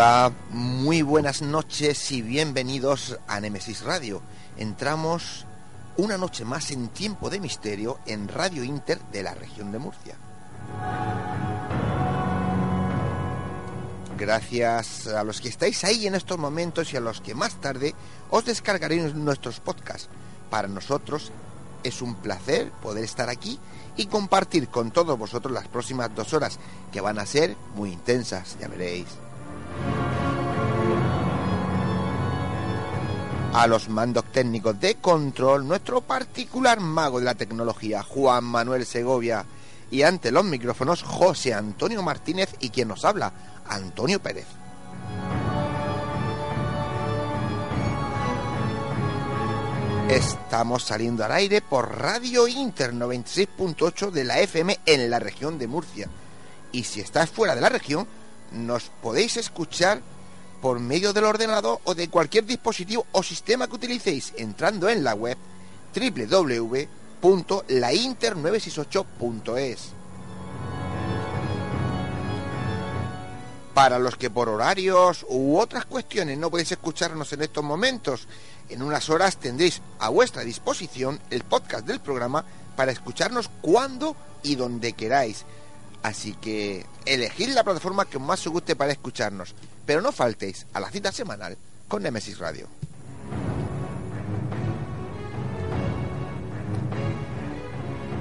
Hola, muy buenas noches y bienvenidos a Nemesis Radio. Entramos una noche más en tiempo de misterio en Radio Inter de la región de Murcia. Gracias a los que estáis ahí en estos momentos y a los que más tarde os descargaréis nuestros podcasts. Para nosotros es un placer poder estar aquí y compartir con todos vosotros las próximas dos horas que van a ser muy intensas, ya veréis. A los mandos técnicos de control, nuestro particular mago de la tecnología, Juan Manuel Segovia, y ante los micrófonos, José Antonio Martínez y quien nos habla, Antonio Pérez. Estamos saliendo al aire por Radio Inter 96.8 de la FM en la región de Murcia. Y si estás fuera de la región, nos podéis escuchar por medio del ordenador o de cualquier dispositivo o sistema que utilicéis entrando en la web www.lainter968.es. Para los que por horarios u otras cuestiones no podéis escucharnos en estos momentos, en unas horas tendréis a vuestra disposición el podcast del programa para escucharnos cuando y donde queráis. Así que elegid la plataforma que más os guste para escucharnos, pero no faltéis a la cita semanal con Nemesis Radio.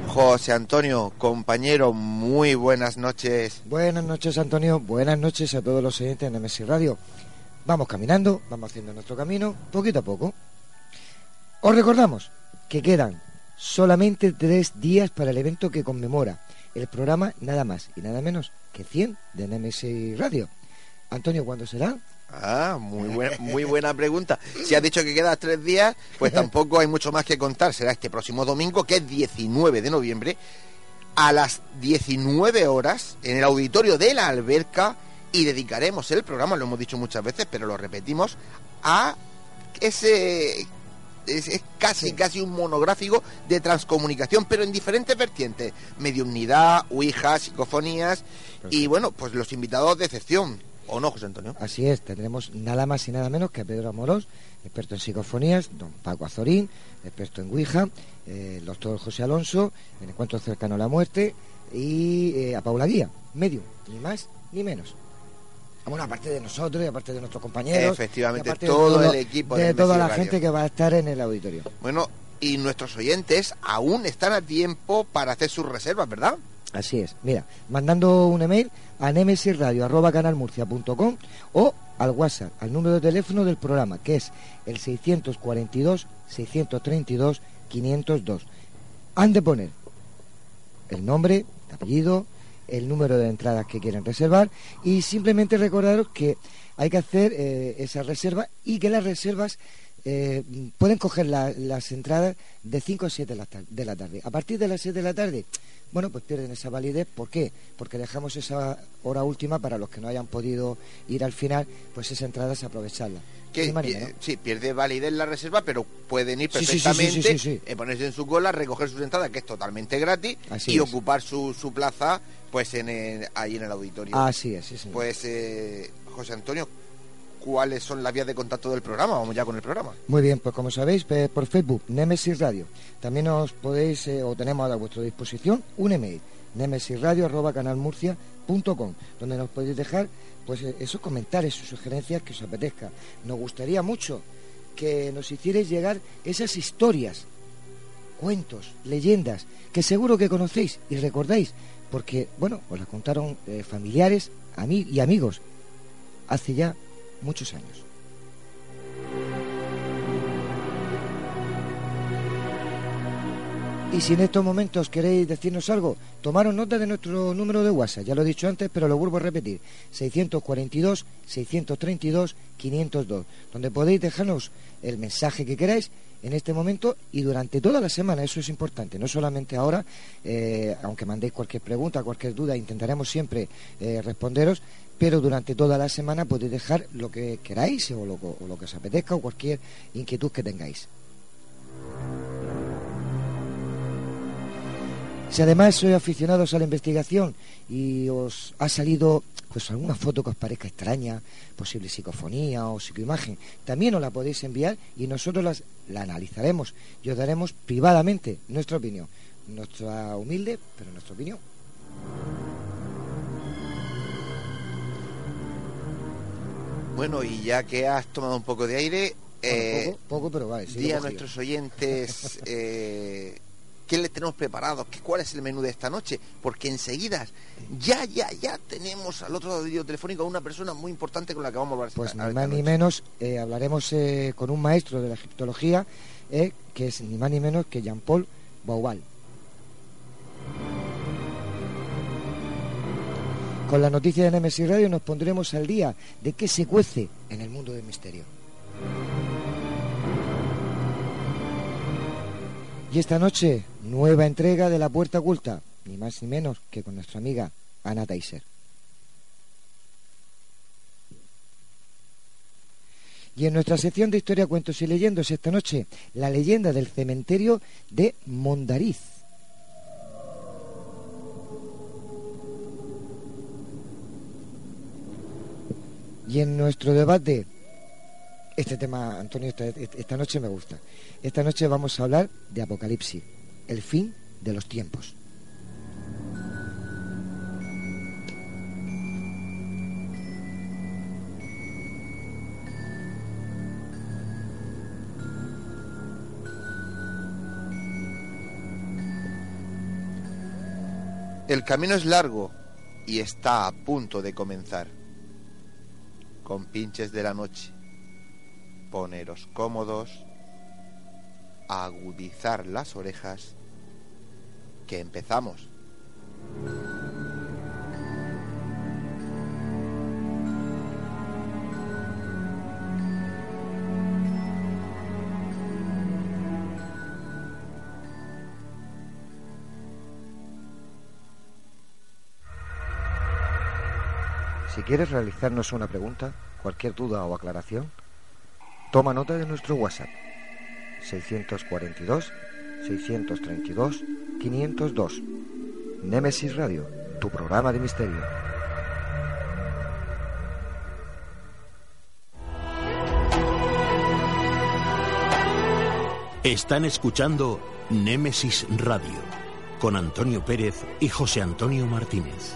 José Antonio, compañero, muy buenas noches. Buenas noches, Antonio. Buenas noches a todos los oyentes de Nemesis Radio. Vamos caminando, vamos haciendo nuestro camino, poquito a poco. Os recordamos que quedan solamente tres días para el evento que conmemora el programa nada más y nada menos que 100 de Nemesis Radio. Antonio, ¿cuándo será? Ah, muy buena, muy buena pregunta. Si has dicho que quedan tres días, pues tampoco hay mucho más que contar. Será este próximo domingo, que es 19 de noviembre, a las 19 horas, en el auditorio de la alberca, y dedicaremos el programa, lo hemos dicho muchas veces, pero lo repetimos, a ese es, casi, casi un monográfico de transcomunicación, pero en diferentes vertientes. Mediunidad, ouija, psicofonías y bueno, pues los invitados de excepción. ¿O no, José Antonio? Así es, tendremos nada más y nada menos que a Pedro Amorós, experto en psicofonías, don Paco Azorín, experto en Ouija, eh, el doctor José Alonso, en Encuentro Cercano a la Muerte, y eh, a Paula Guía, medio, ni más ni menos. Bueno, aparte de nosotros y aparte de nuestros compañeros. Efectivamente, todo, el equipo de, toda la gente que va a estar en el auditorio. Bueno, y nuestros oyentes aún están a tiempo para hacer sus reservas, ¿verdad? Así es. Mira, mandando un email a nemesisradio.canalmurcia.com o al WhatsApp, al número de teléfono del programa, que es el 642-632-502. Han de poner el nombre, el apellido, el número de entradas que quieren reservar y simplemente recordaros que hay que hacer eh, esa reserva y que las reservas eh, pueden coger las entradas de 5 a 7 de la, tarde. A partir de las 7 de la tarde, bueno, pues pierden esa validez. ¿Por qué? Porque dejamos esa hora última para los que no hayan podido ir al final, pues esa entrada se aprovecharla. que pi- menos. sí, pierde validez la reserva, pero pueden ir perfectamente, sí, sí, sí. eh, ponerse en su cola, recoger sus entradas, que es totalmente gratis, Así y es. ocupar su, su plaza pues en el- ahí en el auditorio. Así es, sí, señor. Pues, eh, José Antonio, ¿cuáles son las vías de contacto del programa? Vamos ya con el programa. Muy bien, pues como sabéis, por Facebook, Nemesis Radio. También os podéis, eh, o tenemos a vuestra disposición, un email, nemesisradio.canalmurcia.com, donde nos podéis dejar pues eh, esos comentarios, sus sugerencias que os apetezca. Nos gustaría mucho que nos hicierais llegar esas historias, cuentos, leyendas, que seguro que conocéis y recordáis, porque, bueno, os las contaron eh, familiares ami- y amigos hace ya muchos años. Y si en estos momentos queréis decirnos algo, tomaros nota de nuestro número de WhatsApp, ya lo he dicho antes, pero lo vuelvo a repetir, 642-632-502, donde podéis dejarnos el mensaje que queráis en este momento y durante toda la semana, eso es importante, no solamente ahora, eh, aunque mandéis cualquier pregunta, cualquier duda, intentaremos siempre eh, responderos, pero durante toda la semana podéis dejar lo que queráis o lo, o lo que os apetezca o cualquier inquietud que tengáis. Si además sois aficionados a la investigación y os ha salido pues alguna foto que os parezca extraña, posible psicofonía o psicoimagen, también os la podéis enviar y nosotros las, la analizaremos y os daremos privadamente nuestra opinión, nuestra humilde, pero nuestra opinión. Bueno, y ya que has tomado un poco de aire, eh, Bueno, poco, poco, pero vale. sí he a nuestros oyentes eh, qué les tenemos preparados, qué, cuál es el menú de esta noche, porque enseguida, ya, ya, ya tenemos al otro lado del video telefónico a una persona muy importante con la que vamos a hablar Pues ni más ni menos eh, hablaremos eh, con un maestro de la egiptología, eh, que es ni más ni menos que Jean-Paul Baubal. Con la noticia de Nemesis Radio nos pondremos al día de qué se cuece en el mundo del misterio. Y esta noche, nueva entrega de La Puerta Oculta, ni más ni menos que con nuestra amiga Ana Taiser. Y en nuestra sección de historia, cuentos y leyendas esta noche, la leyenda del cementerio de Mondariz. Y en nuestro debate, este tema, Antonio, esta, esta noche me gusta. Esta noche vamos a hablar de Apocalipsis, el fin de los tiempos. El camino es largo y está a punto de comenzar. Con pinches de la noche, poneros cómodos, agudizar las orejas, que empezamos. Si quieres realizarnos una pregunta, cualquier duda o aclaración, toma nota de nuestro WhatsApp 642 632 502. Némesis Radio, tu programa de misterio. Están escuchando Némesis Radio con Antonio Pérez y José Antonio Martínez.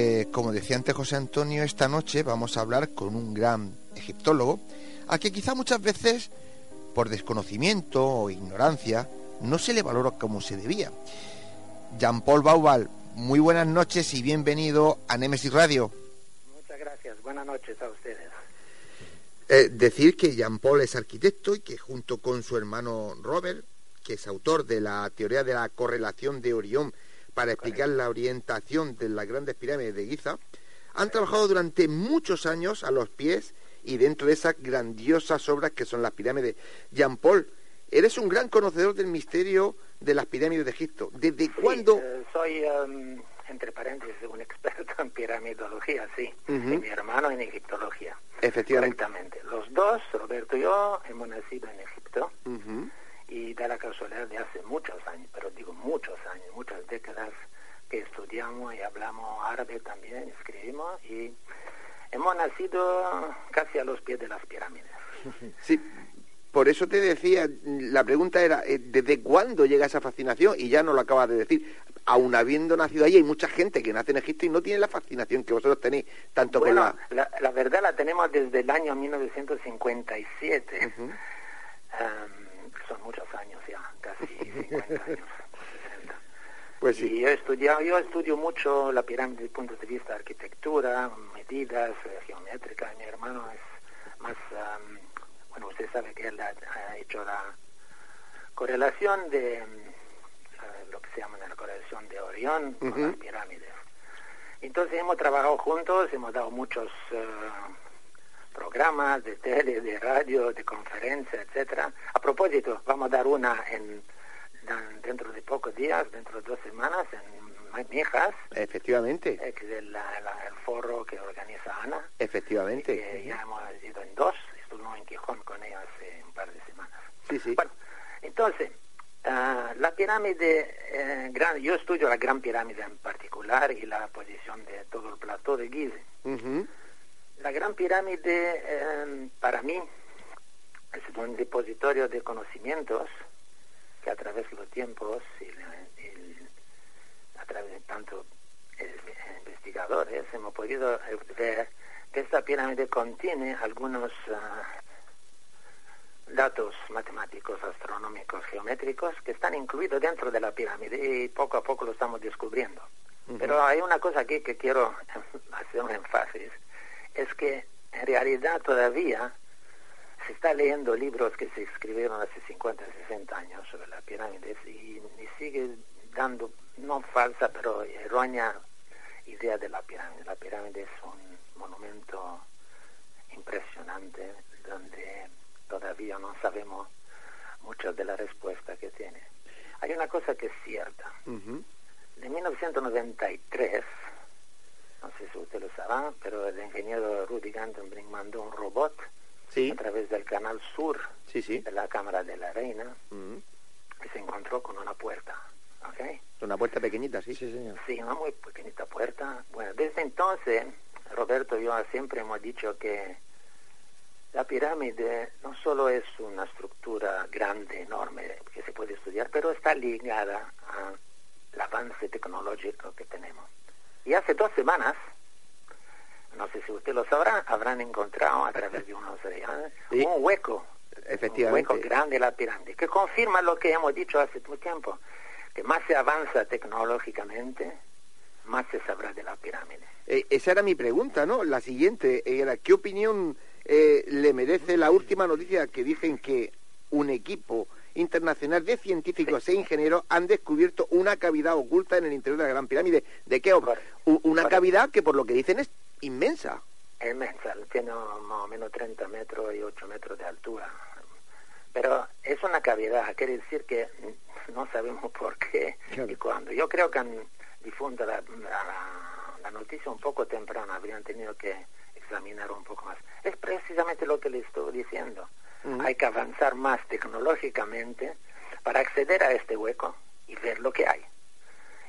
decía antes José Antonio, esta noche vamos a hablar con un gran egiptólogo, a que quizá muchas veces, por desconocimiento o ignorancia, no se le valora como se debía. Jean-Paul Baubal, muy buenas noches y bienvenido a Nemesis Radio. Muchas gracias, buenas noches a ustedes. Eh, decir que Jean-Paul es arquitecto y que junto con su hermano Robert, que es autor de la teoría de la correlación de Orión para explicar la orientación de las grandes pirámides de Giza, han trabajado durante muchos años a los pies y dentro de esas grandiosas obras que son las pirámides. Jean Paul, eres un gran conocedor del misterio de las pirámides de Egipto. ¿Desde cuándo? Eh, soy, em, entre paréntesis, un experto en piramidología, sí. y mi hermano en egiptología. Efectivamente. Los dos, Roberto y yo, hemos nacido en Egipto. Y da la casualidad de hace muchos años, pero digo muchos años, muchas décadas, que estudiamos y hablamos árabe también, escribimos y hemos nacido casi a los pies de las pirámides. Sí, por eso te decía, la pregunta era, eh, ¿desde cuándo llega esa fascinación? Y ya no lo acabas de decir. Aún habiendo nacido allí, hay mucha gente que nace en Egipto y no tiene la fascinación que vosotros tenéis, tanto con la... la... la... verdad la tenemos desde el año 1957. Son muchos años ya, casi 50 años. Pues sí. Y yo he estudiado, yo estudio mucho la pirámide desde el punto de vista de arquitectura, medidas eh, geométricas. Mi hermano es más, bueno, usted sabe que él ha, hecho la correlación de eh, lo que se llama la correlación de Orión con las pirámides. Entonces hemos trabajado juntos, hemos dado muchos eh, programas de tele, de radio, de conferencia, etcétera. A propósito, vamos a dar una en dentro de pocos días, dentro de dos semanas, en Mijas. Efectivamente. Eh, que es el, foro que organiza Ana. Efectivamente. Que ya hemos ido en dos, estuvimos en Quijón con ella hace un par de semanas. Sí, sí. Bueno, entonces, uh, la pirámide, eh, gran, yo estudio la gran pirámide en particular y la posición de todo el plató de Gizeh. La gran pirámide, eh, para mí, es un depositorio de conocimientos que a través de los tiempos y, a través de tantos eh, investigadores hemos podido eh, ver que esta pirámide contiene algunos ah, datos matemáticos, astronómicos, geométricos que están incluidos dentro de la pirámide y poco a poco lo estamos descubriendo. Pero hay una cosa aquí que quiero hacer un énfasis, es que en realidad todavía se está leyendo libros que se escribieron hace 50, 60 años sobre las pirámides y, sigue dando, no falsa, pero errónea idea de la pirámide. La pirámide es un monumento impresionante donde todavía no sabemos muchas de la respuesta que tiene. Hay una cosa que es cierta. De 1993, no sé si usted lo sabrá, pero el ingeniero Rudy Gantenbrink mandó un robot a través del canal sur de la Cámara de la Reina mm. y se encontró con una puerta. ¿okay? Una puerta pequeñita, sí, sí, señor. Sí, una muy pequeñita puerta. Bueno, desde entonces, Roberto y yo siempre hemos dicho que la pirámide no solo es una estructura grande, enorme, que se puede estudiar, pero está ligada al avance tecnológico que tenemos. Y hace dos semanas, no sé si usted lo sabrá, habrán encontrado a través de unos un hueco, Efectivamente. un hueco grande en la pirámide, que confirma lo que hemos dicho hace mucho tiempo, que más se avanza tecnológicamente, más se sabrá de la pirámide. Eh, esa era mi pregunta, ¿no? La siguiente era, ¿qué opinión eh, le merece la última noticia que dicen que un equipo internacional de científicos e ingenieros han descubierto una cavidad oculta en el interior de la Gran Pirámide? ¿De qué? Una cavidad que por lo que dicen es inmensa. Inmensa, tiene más o menos 30 metros y 8 metros de altura. Pero es una cavidad, quiere decir que no sabemos por qué y cuándo. Yo creo que han difundido la, la, noticia un poco temprana, habrían tenido que examinar un poco más. Es precisamente lo que le estoy diciendo. Hay que avanzar más tecnológicamente para acceder a este hueco y ver lo que hay.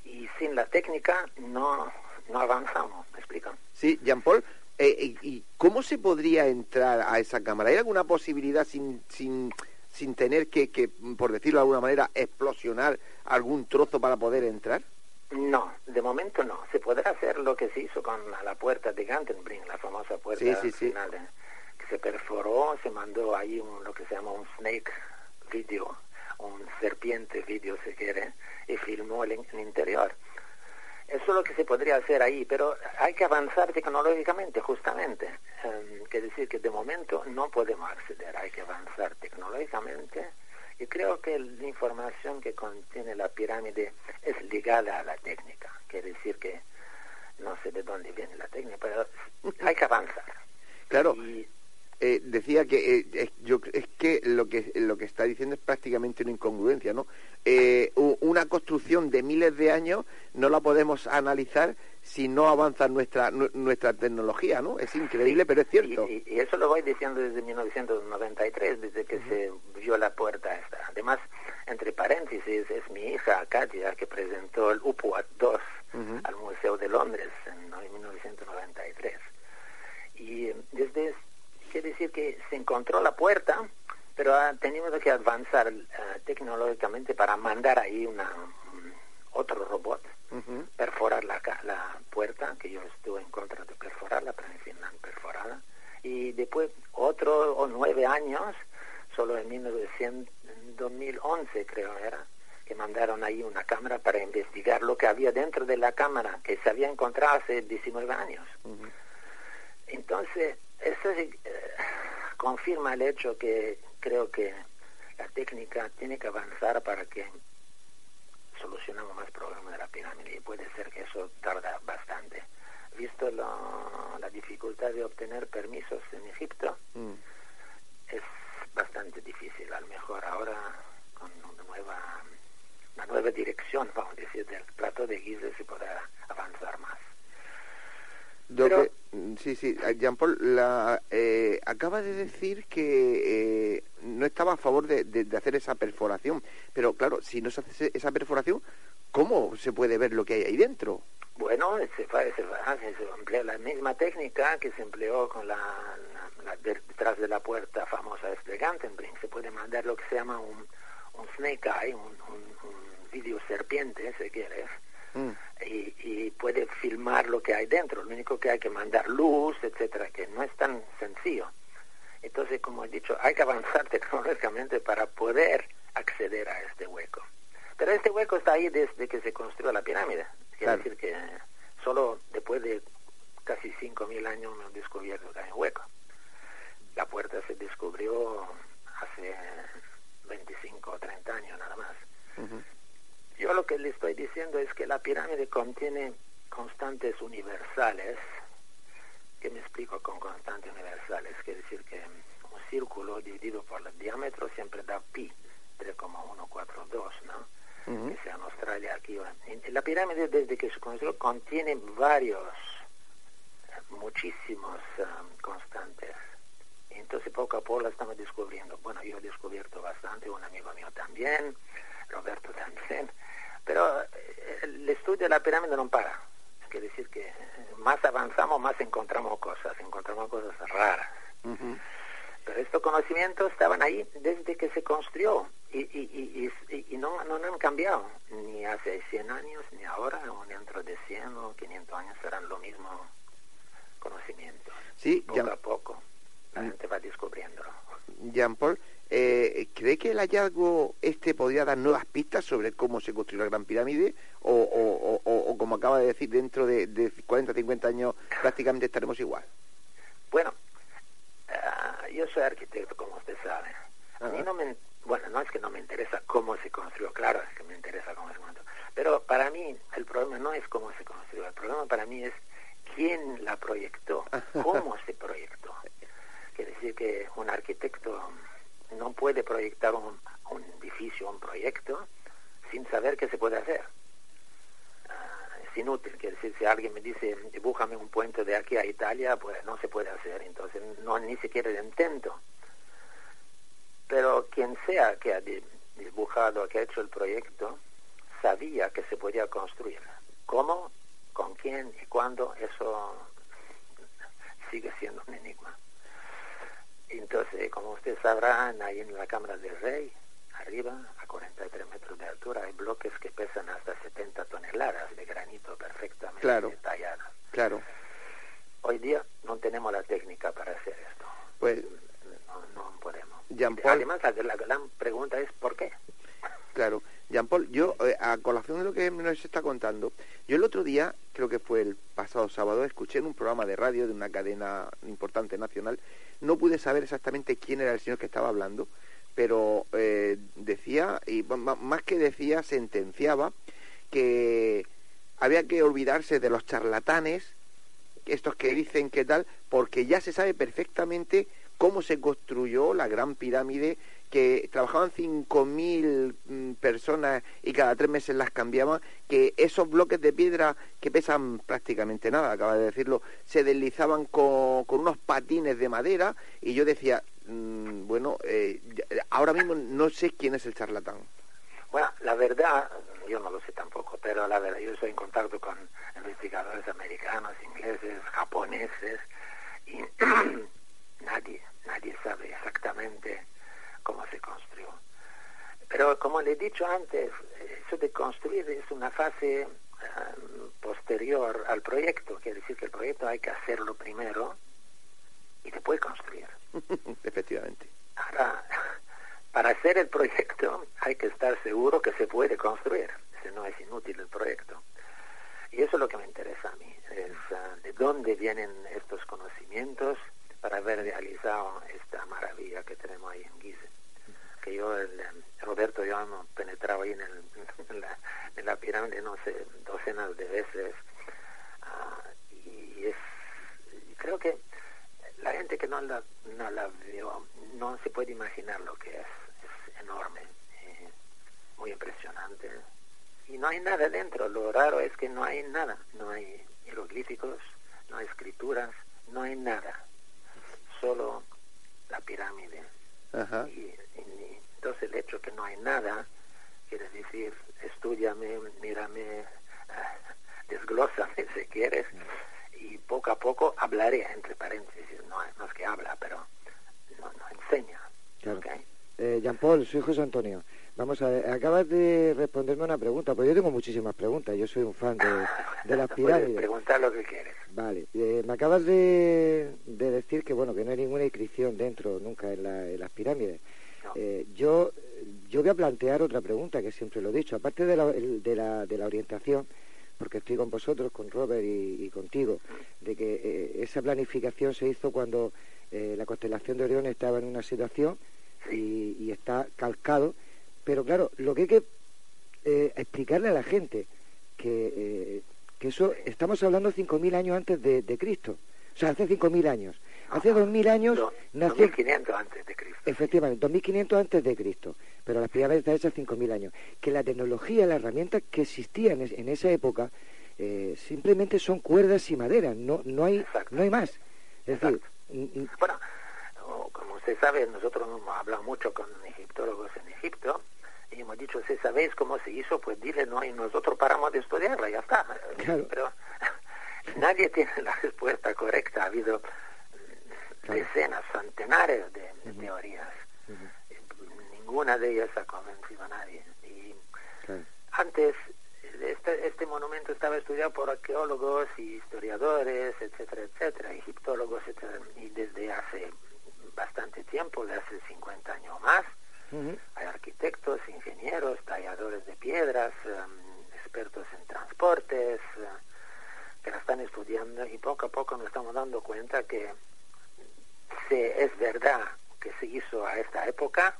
Y sin la técnica no, no avanzamos, ¿me explican? Sí, Jean-Paul, eh, eh, ¿y cómo se podría entrar a esa cámara? ¿Hay alguna posibilidad sin, sin, sin tener que, que, por decirlo de alguna manera, explosionar algún trozo para poder entrar? No, de momento no. Se podrá hacer lo que se hizo con la puerta de Gantenbrink, la famosa puerta final, que se perforó, se mandó ahí un, lo que se llama un snake video, un serpiente video si quiere, y filmó el, interior. Eso es lo que se podría hacer ahí, pero hay que avanzar tecnológicamente, justamente. Eh, que decir que de momento no podemos acceder, hay que avanzar tecnológicamente. Y creo que la información que contiene la pirámide es ligada a la técnica. Quiere decir que no sé de dónde viene la técnica, pero hay que avanzar. Claro. Y eh, decía que eh, es, yo, es que lo que lo que está diciendo es prácticamente una incongruencia, ¿no? Eh, una construcción de miles de años no la podemos analizar si no avanza nuestra nuestra tecnología, ¿no? Es increíble, pero es cierto. Y, eso lo voy diciendo desde 1993, desde que se vio la puerta esta. Además, entre paréntesis, es mi hija Katia que presentó el UPUAT 2 al Museo de Londres en 1993. Y desde quiere decir que se encontró la puerta, pero ha tenido que avanzar eh, tecnológicamente para mandar ahí una, otro robot, perforar la, la puerta, que yo estuve en contra de perforarla, pero en fin, perforada. Y después otro o nueve años, solo en 1900, 2011 creo era, que mandaron ahí una cámara para investigar lo que había dentro de la cámara, que se había encontrado hace 19 años. Entonces, eso eh, confirma el hecho que creo que la técnica tiene que avanzar para que solucionemos más problemas de la pirámide y puede ser que eso tarda bastante. Visto la dificultad de obtener permisos en Egipto, mm. es bastante difícil. A lo mejor ahora con una nueva, una nueva dirección, vamos a decir, del plato de Gizeh se podrá avanzar más. Pero, sí, sí, Jean-Paul eh, acaba de decir que eh, no estaba a favor de, hacer esa perforación, pero claro, si no se hace esa perforación, ¿cómo se puede ver lo que hay ahí dentro? Bueno, se, se, se emplea la misma técnica que se empleó con la, detrás de la puerta famosa de Gantenbrink. Se puede mandar lo que se llama un, un snake eye, un, un, un video serpiente, si quieres, Mm. Y, puede filmar lo que hay dentro. Lo único que hay que mandar luz, etcétera, que no es tan sencillo. Entonces, como he dicho, hay que avanzar tecnológicamente para poder acceder a este hueco. Pero este hueco está ahí desde que se construyó la pirámide. Quiere decir que solo después de casi 5.000 años hemos descubierto que hay un hueco. La puerta se descubrió hace 25 o 30 años nada más. Yo lo que le estoy diciendo es que la pirámide contiene constantes universales. ¿Qué me explico con constantes universales? Quiere decir que un círculo dividido por el diámetro siempre da pi, 3,142, ¿no? Que sea en Australia aquí. La pirámide desde que se construyó contiene varios, muchísimos um, constantes. Entonces poco a poco la estamos descubriendo. Bueno, yo he descubierto bastante, un amigo mío también, Roberto también. Pero eh, el estudio de la pirámide no para. Quiere decir que más avanzamos, más encontramos cosas, encontramos cosas raras. Pero estos conocimientos estaban ahí desde que se construyó y, y, y, y no, no, han cambiado, ni hace 100 años, ni ahora, o dentro de 100 o 500 años serán lo mismo conocimientos. Sí, poco a poco la gente va descubriéndolo. Jean Paul, eh, ¿cree que el hallazgo este podría dar nuevas pistas sobre cómo se construyó la Gran Pirámide? O, o, como acaba de decir, dentro de, de 40, 50 años prácticamente estaremos igual. Bueno, uh, yo soy arquitecto, como usted sabe. A mí no me, bueno, no es que no me interesa cómo se construyó, claro, es que me interesa cómo se construyó. Pero para mí el problema no es cómo se construyó, el problema para mí es quién la proyectó, cómo se proyectó. Quiere decir que un arquitecto no puede proyectar un, edificio, un proyecto, sin saber qué se puede hacer. Ah, es inútil, quiere decir, si alguien me dice, dibújame un puente de aquí a Italia, pues no se puede hacer, entonces no ni siquiera el intento. Pero quien sea que ha dibujado, que ha hecho el proyecto, sabía que se podía construir. ¿Cómo? ¿Con quién y cuándo? Eso sigue siendo un enigma. Entonces, como usted sabrá, ahí en la Cámara del Rey, arriba, a 43 metros de altura, hay bloques que pesan hasta 70 toneladas de granito perfectamente claro, tallado. Claro. Hoy día no tenemos la técnica para hacer esto. Pues, no, no podemos. Además, la, la gran pregunta es ¿por qué? Claro. Jean Paul, yo eh, a colación de lo que nos está contando, yo el otro día, creo que fue el pasado sábado, escuché en un programa de radio de una cadena importante nacional, no pude saber exactamente quién era el señor que estaba hablando, pero eh, decía, y más que decía, sentenciaba que había que olvidarse de los charlatanes, estos que dicen que tal, porque ya se sabe perfectamente cómo se construyó la gran pirámide que trabajaban 5.000 mm, personas y cada tres meses las cambiaban, que esos bloques de piedra que pesan prácticamente nada, acaba de decirlo, se deslizaban con, unos patines de madera y yo decía, mm, bueno, eh, ahora mismo no sé quién es el charlatán. Bueno, la verdad, yo no lo sé tampoco, pero la verdad, yo estoy en contacto con investigadores americanos, ingleses, japoneses, y nadie, nadie sabe exactamente cómo se construyó. Pero como le he dicho antes, eso de construir es una fase um, posterior al proyecto, quiere decir que el proyecto hay que hacerlo primero y después construir. Efectivamente. Ahora, para hacer el proyecto hay que estar seguro que se puede construir, si no es inútil el proyecto. Y eso es lo que me interesa a mí, es uh, de dónde vienen estos conocimientos para haber realizado esta maravilla que tenemos ahí en Gizeh que yo, el, Roberto, yo hemos penetrado ahí en, el, en, la, pirámide, no sé, docenas de veces. Ah, y es, creo que la gente que no la, no la vio no se puede imaginar lo que es. Es enorme, eh, muy impresionante. Y no hay nada dentro. Lo raro es que no hay nada. No hay jeroglíficos, no hay escrituras, no hay nada. Solo la pirámide. Y, entonces el hecho que no hay nada, quiere decir, estudiame, mírame, uh, desglósame si quieres, y poco a poco hablaré, entre paréntesis, no, no es que habla, pero no, no enseña. Claro. Eh, Jean Paul, soy José Antonio. Vamos a ver, acabas de responderme una pregunta, porque yo tengo muchísimas preguntas, yo soy un fan de, de las pirámides. preguntar lo que quieres. Vale, eh, me acabas de, de, decir que bueno que no hay ninguna inscripción dentro nunca en, la, en las pirámides. Eh, yo, yo voy a plantear otra pregunta que siempre lo he dicho. Aparte de la, de la, de la orientación, porque estoy con vosotros, con Robert y, contigo, de que eh, esa planificación se hizo cuando eh, la constelación de Orión estaba en una situación y, está calcado. Pero claro, lo que hay que explicarle a la gente que, que eso estamos hablando 5.000 años antes de, de Cristo, o sea, hace 5.000 años. Hace dos mil años nació... 2500 antes de Cristo. Efectivamente, 2500 antes de Cristo. Pero las pirámides están hechas 5000 años. Que la tecnología, las herramientas que existían en esa época eh, simplemente son cuerdas y madera. No, no, hay, no hay más. Es decir, bueno, como usted sabe, nosotros hemos hablado mucho con egiptólogos en Egipto y hemos dicho, si sabéis cómo se hizo, pues dile, no, y nosotros paramos de estudiarla, ya está. Pero nadie tiene la respuesta correcta. Ha habido decenas, centenares de, teorías. Ninguna de ellas ha convencido a nadie. Y antes este, este monumento estaba estudiado por arqueólogos y historiadores, etcétera, etcétera, egiptólogos, etcétera, y desde hace bastante tiempo, de hace 50 años más, hay arquitectos, ingenieros, talladores de piedras, em, expertos en transportes, eh, que la están estudiando y poco a poco nos estamos dando cuenta que si es verdad que se hizo a esta época,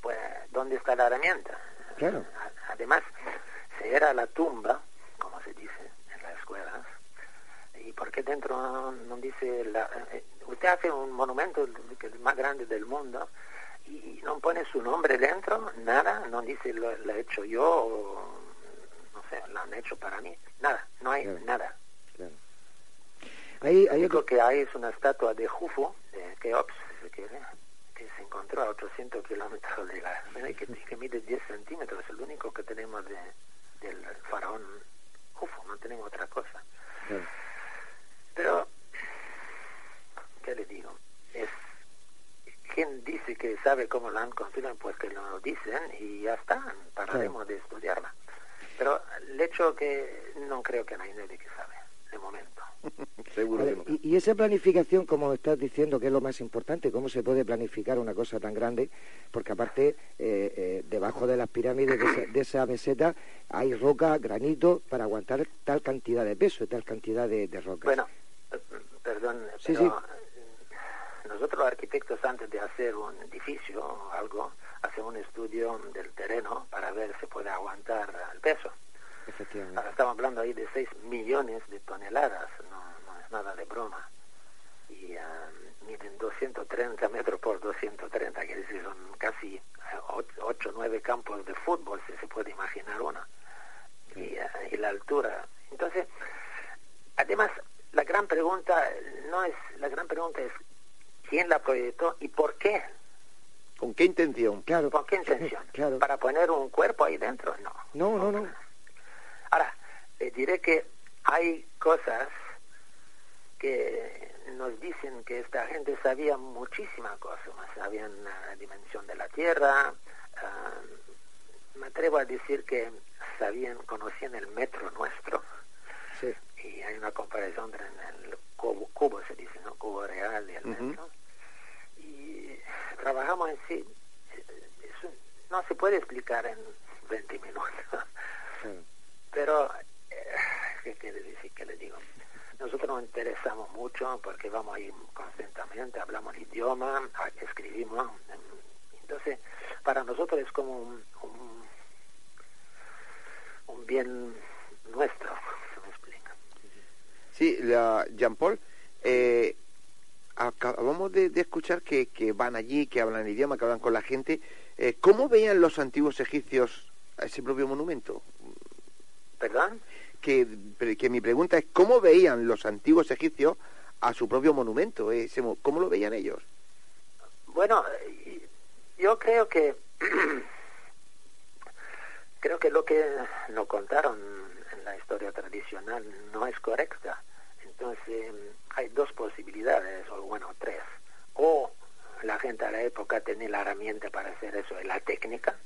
pues ¿dónde está la herramienta? Claro. Además, si era la tumba, como se dice en las escuelas, ¿y por qué dentro no, dice, la, eh, usted hace un monumento el más grande del mundo y no pone su nombre dentro, nada, no dice lo, he hecho yo o no sé, lo han hecho para mí, nada, no hay nada. Hay, hay Lo que hay es una estatua de Jufo, de Keops, que, que se encontró a 800 kilómetros de la... Que, que mide 10 centímetros, es el único que tenemos de, del faraón Jufo, no tenemos otra cosa. Pero, ¿qué le digo? Quien dice que sabe cómo la han construido, pues que lo dicen y ya está, pararemos de estudiarla. Pero el hecho que no creo que nadie que sabe, de momento. Seguro que Vale, no. y, y esa planificación, como estás diciendo, que es lo más importante, ¿cómo se puede planificar una cosa tan grande? Porque aparte, eh, eh, debajo de las pirámides de esa, de esa meseta hay roca, granito, para aguantar tal cantidad de peso, tal cantidad de, de rocas. Bueno, eh, perdón, Sí, pero eh, nosotros los arquitectos antes de hacer un edificio o algo, hacemos un estudio del terreno para ver si puede aguantar el peso. Efectivamente. Ahora estamos hablando ahí de 6 millones de toneladas, no, no es nada de broma. Y ah, miden 230 metros por 230, quiere decir, son casi 8 o 9 campos de fútbol, si se puede imaginar uno. Y, ah, y la altura. Entonces, además, la gran pregunta no es, la gran pregunta es quién la proyectó y por qué. ¿Con qué intención? Claro. ¿Con qué intención? Claro. ¿Para poner un cuerpo ahí dentro? No. No, no, no. Ahora, le diré que hay cosas que nos dicen que esta gente sabía muchísimas cosas, sabían la dimensión de la Tierra, ah, me atrevo a decir que sabían, conocían el metro nuestro, Sí. y hay una comparación entre el cubo, cubo se dice, ¿no? Cubo real y el Ujú. metro. Trabajamos en sí, eso no se puede explicar en 20 minutos. Pero, eh, ¿qué quiere decir? ¿Qué le digo? Nosotros nos interesamos mucho porque vamos ahí constantemente, hablamos el idioma, escribimos. Entonces, para nosotros es como un, un, un bien nuestro, se me explica. Sí, la, Jean Paul, eh, acabamos de, de escuchar que, que van allí, que hablan el idioma, que hablan con la gente. Eh, ¿Cómo veían los antiguos egipcios a ese propio monumento? ¿Perdón? Que, que mi pregunta es, ¿cómo veían los antiguos egipcios a su propio monumento? Ese mo- ¿Cómo lo veían ellos? Bueno, yo creo que creo que lo que nos contaron en la historia tradicional no es correcta. Entonces hay dos posibilidades, o bueno, tres. O la gente a la época tenía la herramienta para hacer eso, la técnica,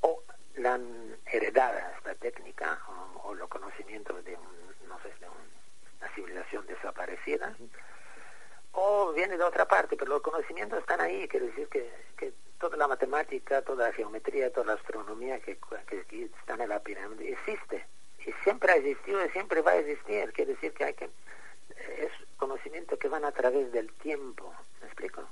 o la han heredado esta técnica o, o los conocimientos de un, no sé, de un- una civilización desaparecida. O viene de otra parte, pero los conocimientos están ahí, quiere decir que, que toda la matemática, toda la geometría, toda la astronomía que, que, que están en la pirámide existe, y siempre ha existido y siempre va a existir, quiere decir que hay que, es conocimiento que van a través del tiempo, ¿me explico?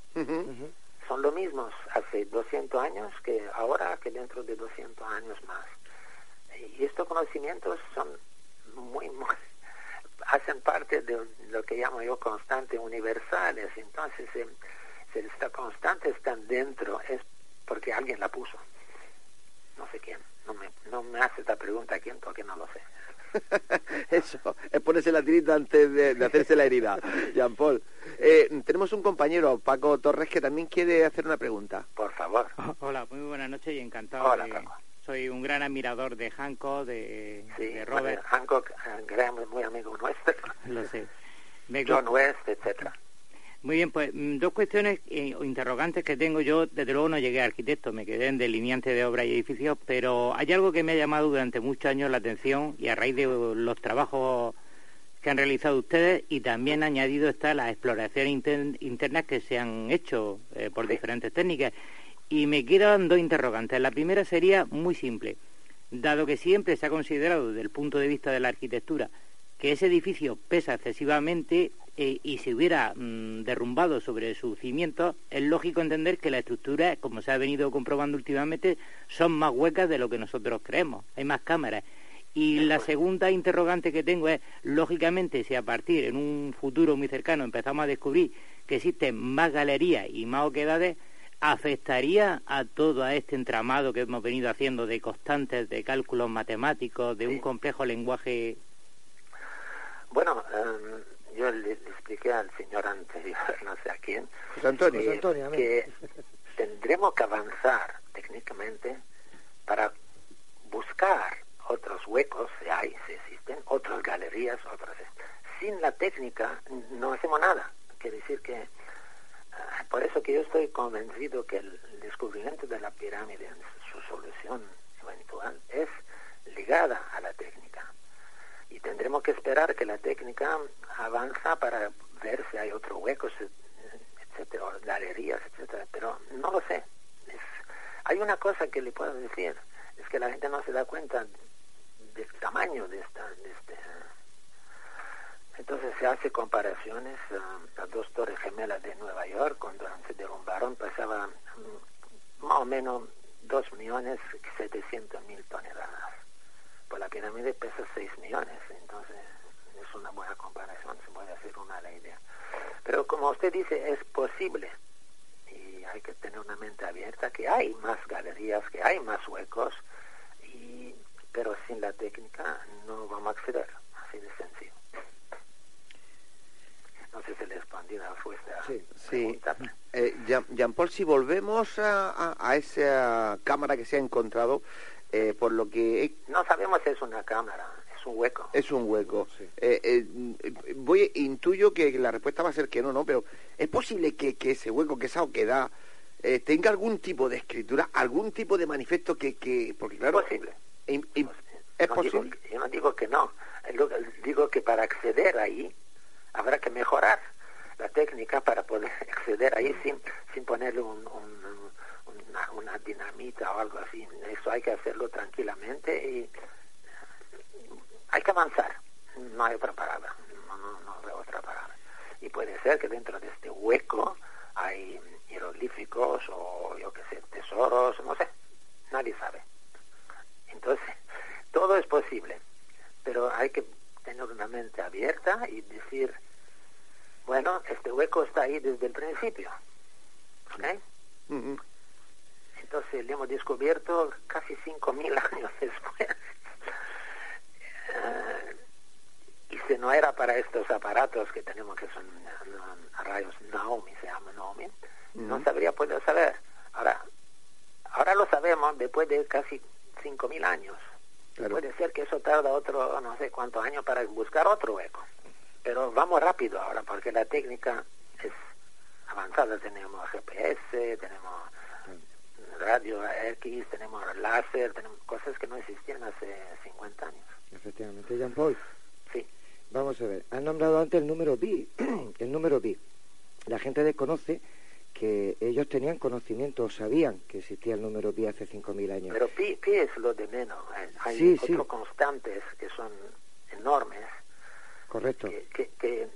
Son lo mismos hace 200 años que ahora, que dentro de 200 años más. Y estos conocimientos son muy, muy hacen parte de lo que llamo yo constantes universales. Entonces, eh, si esta constante está dentro, es porque alguien la puso. No sé quién. No me, no me hace esta pregunta quién, porque no lo sé. Eso, es ponerse la tirita antes de, de hacerse la herida. Jean Paul. Eh, tenemos un compañero, Paco Torres, que también quiere hacer una pregunta. Por favor. Hola, muy buenas noches y encantado. Hola, de- Paco. soy un gran admirador de Hancock, de, Sí, de bueno, Robert, Hancock, Graham es muy amigo nuestro. lo sé. Me- John West, etcétera. Muy bien, pues mm, dos cuestiones eh, o interrogantes que tengo. Yo, desde luego, no llegué a arquitecto, me quedé en delineante de obras y edificios, pero hay algo que me ha llamado durante muchos años la atención y a raíz de los trabajos que han realizado ustedes y también añadido está las exploraciones inter- internas que se han hecho eh, por Sí. diferentes técnicas. Y me quedan dos interrogantes. La primera sería muy simple. Dado que siempre se ha considerado desde el punto de vista de la arquitectura que ese edificio pesa excesivamente eh, y se hubiera mm, derrumbado sobre sus cimientos, es lógico entender que las estructuras, como se ha venido comprobando últimamente, son más huecas de lo que nosotros creemos. Hay más cámaras. Y la segunda interrogante que tengo es, lógicamente, si a partir en un futuro muy cercano empezamos a descubrir que existen más galerías y más oquedades, ¿afectaría a todo a este entramado que hemos venido haciendo de constantes, de cálculos matemáticos, de un complejo lenguaje Bueno, em, yo le, le expliqué al señor anterior, no sé a quién, José Antonio. José Antonio, amén. que tendremos que avanzar técnicamente para buscar otros huecos, si hay, si existen, otras galerías, otras... Sin la técnica no hacemos nada. Quiere decir que, ah, por eso que yo estoy convencido que el descubrimiento de la pirámide en su solución eventual es ligada a la técnica. y tendremos que esperar que la técnica avanza para ver si hay otros huecos, etcétera, galerías, etcétera, pero no lo sé. hay una cosa que le puedo decir, es que la gente no se da cuenta del tamaño de esta, de este, entonces se hace comparaciones a dos torres gemelas de Nueva York cuando se derrumbaron pasaba mm, más o menos 2 millones 700 mil toneladas. Pues la pirámide pesa 6 millones, entonces es una buena comparación, se puede hacer una la idea. Pero como usted dice, es posible y hay que tener una mente abierta que hay más galerías, que hay más huecos, y, pero sin la técnica no vamos a acceder, así de sencillo. No sé si le respondí a vuestra sí, sí. Eh, Jean, Paul, si volvemos a, a, esa cámara que se ha encontrado, eh, por lo que... No sabemos si es una cámara, es un hueco. Es un hueco. Eh, eh, voy, intuyo que la respuesta va a ser que no, ¿no? Pero ¿es posible que, que ese hueco, que esa oquedad, eh, tenga algún tipo de escritura, algún tipo de manifiesto que... que porque claro... Es posible. ¿Es posible? yo no digo que no, digo que para acceder ahí habrá que mejorar la técnica para poder acceder ahí sin, sin ponerle un, una, dinamita o algo así. Eso hay que hacerlo tranquilamente y hay que avanzar. No hay otra palabra. No, no, no veo otra palabra. Y puede ser que dentro de este hueco hay hieroglíficos o yo qué sé, tesoros, no sé. Nadie sabe. Entonces, todo es posible. Pero hay que tener una mente abierta y decir, bueno, este hueco está ahí desde el principio. ¿Ok? Entonces le hemos descubierto casi 5.000 años después. Y si no era para estos aparatos que tenemos que son rayos Naomi, se llama Naomi, no sabría podido saber. Ahora, ahora lo sabemos después de casi 5.000 años. Puede ser que eso tarda otro, no sé cuántos años para buscar otro hueco. Pero vamos rápido ahora porque la técnica es avanzada. Tenemos GPS, tenemos radio X, tenemos láser, tenemos cosas que no existían hace 50 años. Efectivamente, Jean Paul. Sí. Vamos a ver, han nombrado antes el número pi, el número pi. La gente desconoce que ellos tenían conocimiento, sabían que existía el número pi hace 5.000 años. Pero pi, pi, es lo de menos. Hay otros constantes que son enormes. Correcto. Que, que,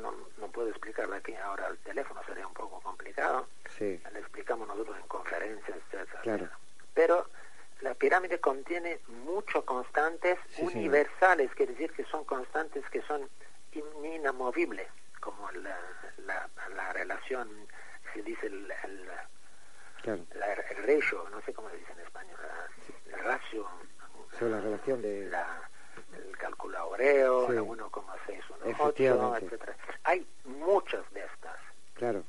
no, no, puedo explicarlo aquí ahora al teléfono, sería un poco complicado. Sí. Le explicamos nosotros en conferencias, etc. Claro. Pero la pirámide contiene muchos constantes universales, quiere decir que son constantes que son inamovibles, como la, la, la relación se dice el, el, ratio, no sé cómo se dice en español, la, ratio. la relación de... La, el cálculo aureo, la 1,618, etcétera. Hay muchas de estas. Claro.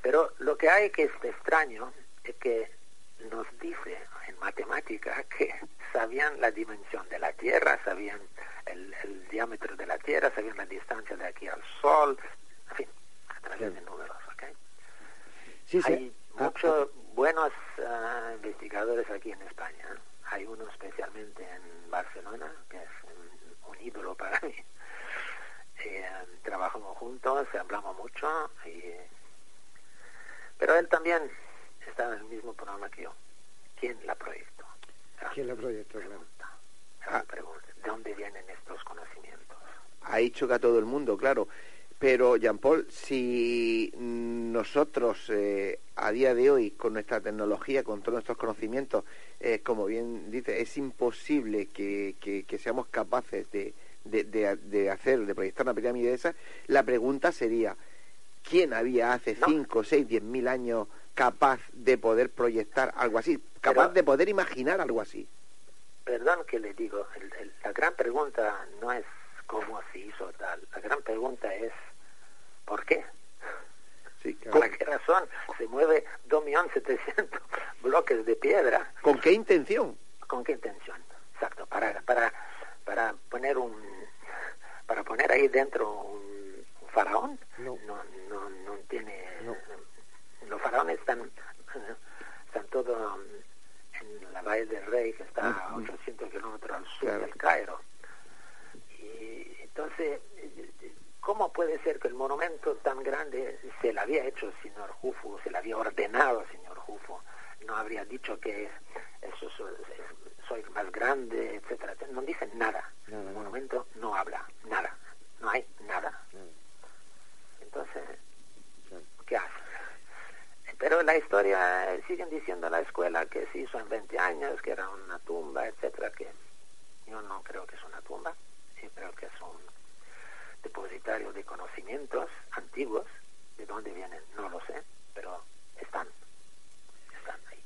Pero lo que hay que es extraño es que nos dice en matemática que sabían la dimensión de la Tierra, sabían el, el diámetro de la Tierra, sabían la distancia de aquí al Sol, en fin, a través de números. Hay ah, muchos ah. buenos ah, investigadores aquí en España. Hay uno especialmente en Barcelona, que es un, ídolo para mí. Eh, trabajamos juntos, hablamos mucho, y, pero él también está en el mismo programa que yo. ¿Quién la proyectó? ¿Quién la proyectó? Pregunta, ¿De dónde vienen estos conocimientos? Ahí choca todo el mundo, claro. Pero, Jean Paul, si nosotros eh, a día de hoy, con nuestra tecnología, con todos nuestros conocimientos, eh, como bien dice, es imposible que, que, seamos capaces de, de, hacer, de proyectar una pirámide de esa, la pregunta sería, ¿quién había hace 5, 6, 10 mil años capaz de poder proyectar algo así? Capaz de poder imaginar algo así. Perdón que le digo, la gran pregunta no es cómo se hizo tal, la gran pregunta es ¿Por qué? ¿Por qué razón se mueve 2.700.000 bloques de piedra? ¿Con qué intención? ¿Con qué intención? Exacto, para, para, para poner un para poner ahí dentro un, faraón no. No, no, tiene los faraones están están todos en la Valle del Rey que está a 800 kilómetros al sur del Cairo y Entonces, ¿cómo puede ser que el monumento tan grande se lo había hecho el señor Jufo, se lo había ordenado el señor Jufo? No habría dicho que eso soy más grande, etcétera. No dicen nada. El monumento no habla, nada. No hay nada. Entonces. Pero la historia, eh, siguen diciendo la escuela que se hizo en 20 años, que era una tumba, etcétera, que yo no creo que es una tumba, yo creo que es un depositario de conocimientos antiguos, de dónde vienen, no lo sé, pero están, están ahí.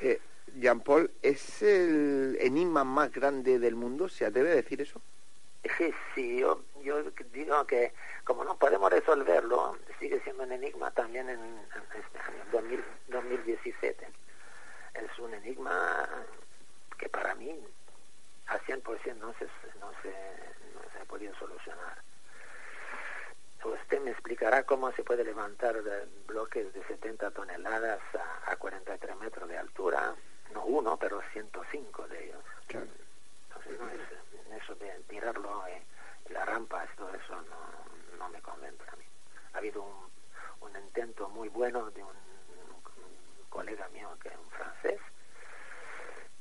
Eh, Jean Paul, ¿es el enigma más grande del mundo? ¿Se atreve a decir eso? Sí, sí, yo, yo digo que como no podemos resolverlo, sigue siendo un enigma también en, este año 2017. Es un enigma que para mí al 100% no se, no, se, no se ha podido solucionar. Usted me explicará cómo se puede levantar bloques de 70 toneladas a, a 43 metros de altura, no uno, pero 105 de ellos. Entonces, no es, eso de tirarlo en la rampa, todo eso no, me convence a mí. Ha habido un, intento muy bueno de un, colega mío que es un francés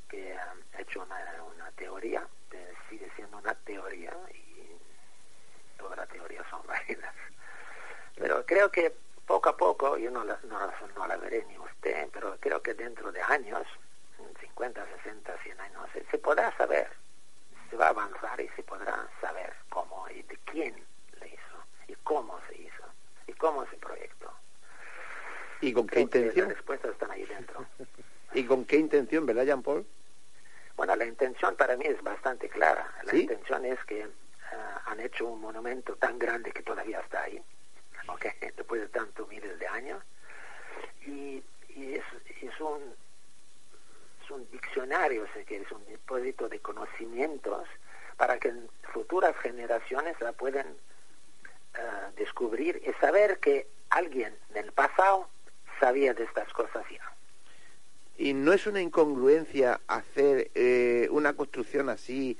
que ha hecho una, teoría, sigue siendo una teoría y todas las teorías son válidas. Pero creo que poco a poco, yo no la, no, la veré ni usted, pero creo que dentro de años, 50, 60, 100 años, se podrá saber, se va a avanzar y se podrá saber cómo y de quién le hizo y cómo se hizo y cómo se proyectó. ¿Y con qué intención? Las respuestas están ahí dentro. ¿Y con qué intención, verdad, Jean Paul? Bueno, la intención para mí es bastante clara. La ¿Sí? intención es que uh, han hecho un monumento tan grande que todavía está ahí, okay, después de tantos miles de años, y, y es, es, un, un diccionario, o sea, que es un depósito de conocimientos para que futuras generaciones la puedan uh, descubrir y saber que alguien en el pasado sabía de estas cosas ya. ¿Y no es una incongruencia hacer eh, una construcción así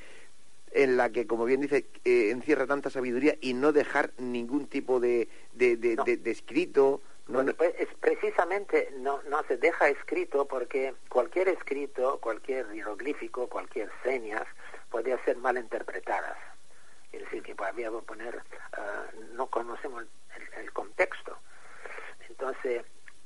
en la que, como bien dice, eh, encierra tanta sabiduría y no dejar ningún tipo de, de, de, No. de- de escrito? No, pues, es precisamente no, no se deja escrito porque cualquier escrito, cualquier hieroglífico, cualquier señas podía ser mal interpretadas. Es decir, que podía poner, ah, no conocemos el, el contexto. Entonces,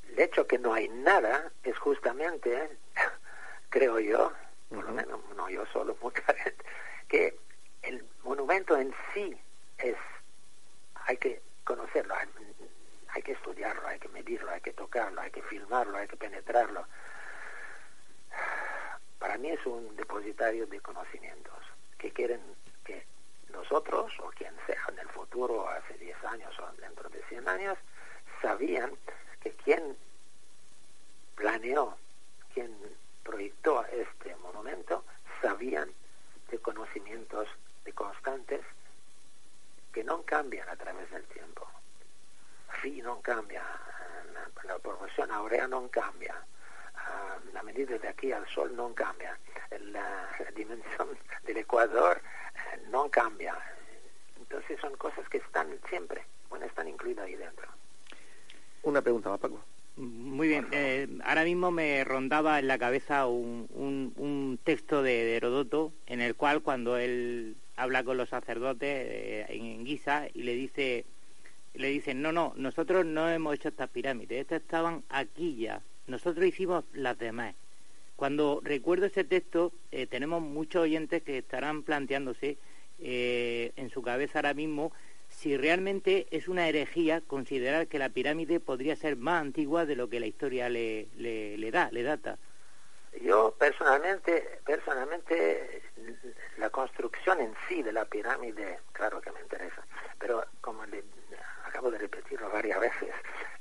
el hecho que no hay nada es justamente, creo yo, por lo menos no yo solo, mucha gente, que el monumento en sí es, hay que conocerlo, hay, que estudiarlo, hay que medirlo, hay que tocarlo, hay que filmarlo, hay que penetrarlo. Para mí es un depositario de conocimientos que quieren que nosotros, o quien sea en el futuro, hace 10 años o dentro de 100 años, sabían que quien planeó, quien proyectó este monumento, sabían de conocimientos de constantes que no cambian a través del tiempo. Fi no cambia, la, la proporción aurea no cambia, la medida de aquí al sol no cambia, la, la dimensión del ecuador eh, no cambia. Entonces son cosas que están siempre, bueno, están incluidas ahí dentro. Una pregunta más, Paco. Muy bien, eh, ahora mismo me rondaba en la cabeza un, un, un texto de, de Herodoto en el cual cuando él habla con los sacerdotes eh, en, en Giza y le dice, le dicen, no, no, nosotros no hemos hecho estas pirámides, estas estaban aquí ya, nosotros hicimos las demás. Cuando recuerdo ese texto, eh, tenemos muchos oyentes que estarán planteándose eh, en su cabeza ahora mismo si realmente es una herejía considerar que la pirámide podría ser más antigua de lo que la historia le, le, le da, le data. Yo personalmente, personalmente, la construcción en sí de la pirámide, claro que me interesa, pero como le acabo de repetirlo varias veces,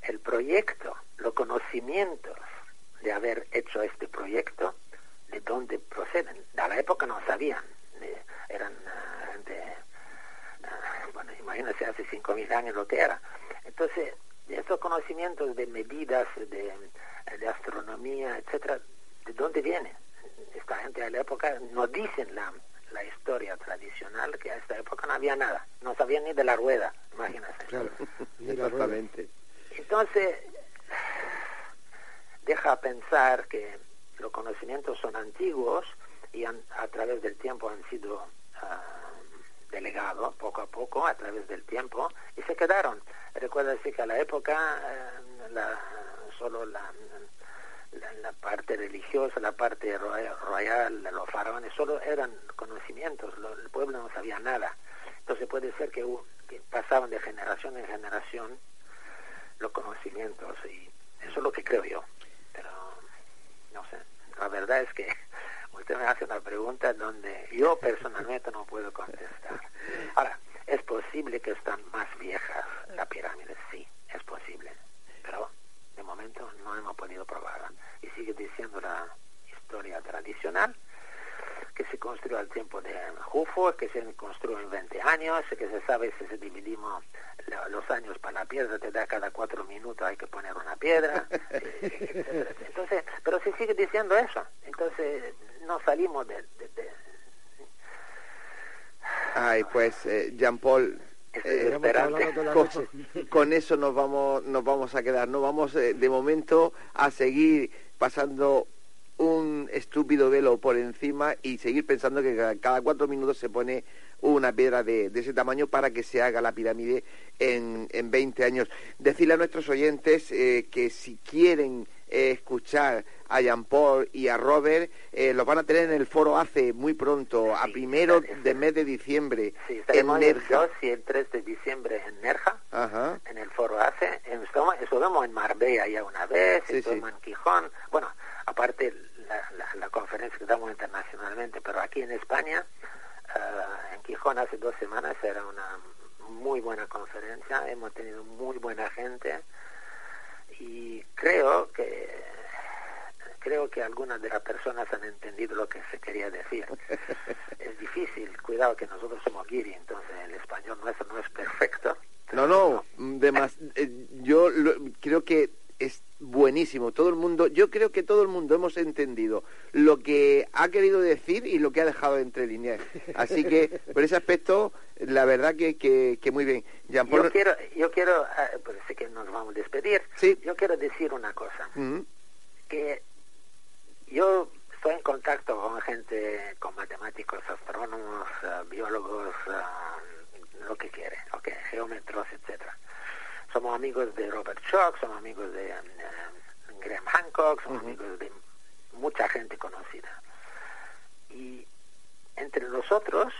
el proyecto, los conocimientos de haber hecho este proyecto, de dónde proceden. A la época no sabían, eh, eran uh, gente, uh, bueno, imagínense hace 5.000 años lo que era. Entonces, estos conocimientos de medidas, de, de astronomía, etcétera, ¿de dónde vienen? Esta gente de la época no dicen la, la historia tradicional, que a esta época no había nada, no sabían ni de la rueda, imagínense. Claro, exactamente. Entonces, deja pensar que los conocimientos son antiguos y han- a través del tiempo han sido ah, delegados poco a poco, a través del tiempo, y se quedaron. Recuerda que a la época eh, la- solo la, la, la parte religiosa, la parte royal, los faraones, solo eran conocimientos, lo- el pueblo no sabía nada. Entonces puede ser que pasaban de generación en generación los conocimientos y eso es lo que creo yo. Pero no sé, la verdad es que usted me hace una pregunta donde yo personalmente no puedo contestar. Ahora, ¿es posible que están más viejas las pirámides? Sí, es posible. Pero de momento no hemos podido probarla. Y sigue diciendo la historia tradicional que se construyó al tiempo de Jufo, que se construyó en 20 años, que se sabe si se dividimos los años para la piedra, te da cada cuatro minutos hay que poner una piedra. etcétera. Entonces, pero se sigue diciendo eso. Entonces, no salimos de... de- de- Ay, pues, eh, Jean Paul, Eh, con, eso nos vamos, nos vamos a quedar. No vamos eh, de momento a seguir pasando un estúpido velo por encima y seguir pensando que cada, cada cuatro minutos se pone una piedra de, de ese tamaño para que se haga la pirámide en, en 20 años. Decirle a nuestros oyentes eh, que si quieren eh, escuchar a Jean Paul y a Robert, eh, los van a tener en el foro ACE muy pronto, a primero de mes de diciembre, sí, en el Nerja. 2 y el 3 de diciembre en Nerja. Ajá. en el foro ACE, estuvimos, estuvimos en Marbella ya una vez, Sí, estuvimos en Quijón, bueno, aparte la, la, la conferencia que damos internacionalmente, pero aquí en España, eh, en Quijón hace dos semanas era una muy buena conferencia, hemos tenido muy buena gente y creo que creo que algunas de las personas han entendido lo que se quería decir. es difícil, cuidado que nosotros somos guiri, entonces el español nuestro no es perfecto. No, no, demas- eh, yo lo- creo que es buenísimo. Todo el mundo, yo creo que todo el mundo hemos entendido lo que ha querido decir y lo que ha dejado entre líneas. Así que, por ese aspecto, la verdad que, que, que muy bien. Jean Paul, Yo quiero, yo quiero, eh, pues sé que nos vamos a despedir. Sí. Yo quiero decir una cosa, Mm, que yo estoy en contacto con gente, con matemáticos, astrónomos, eh, biólogos, eh, lo que quiere, okay, geómetros, etcétera. Somos amigos de Robert Schoch, somos amigos de eh, Graham Hancock, somos amigos de mucha gente conocida. Y entre nosotros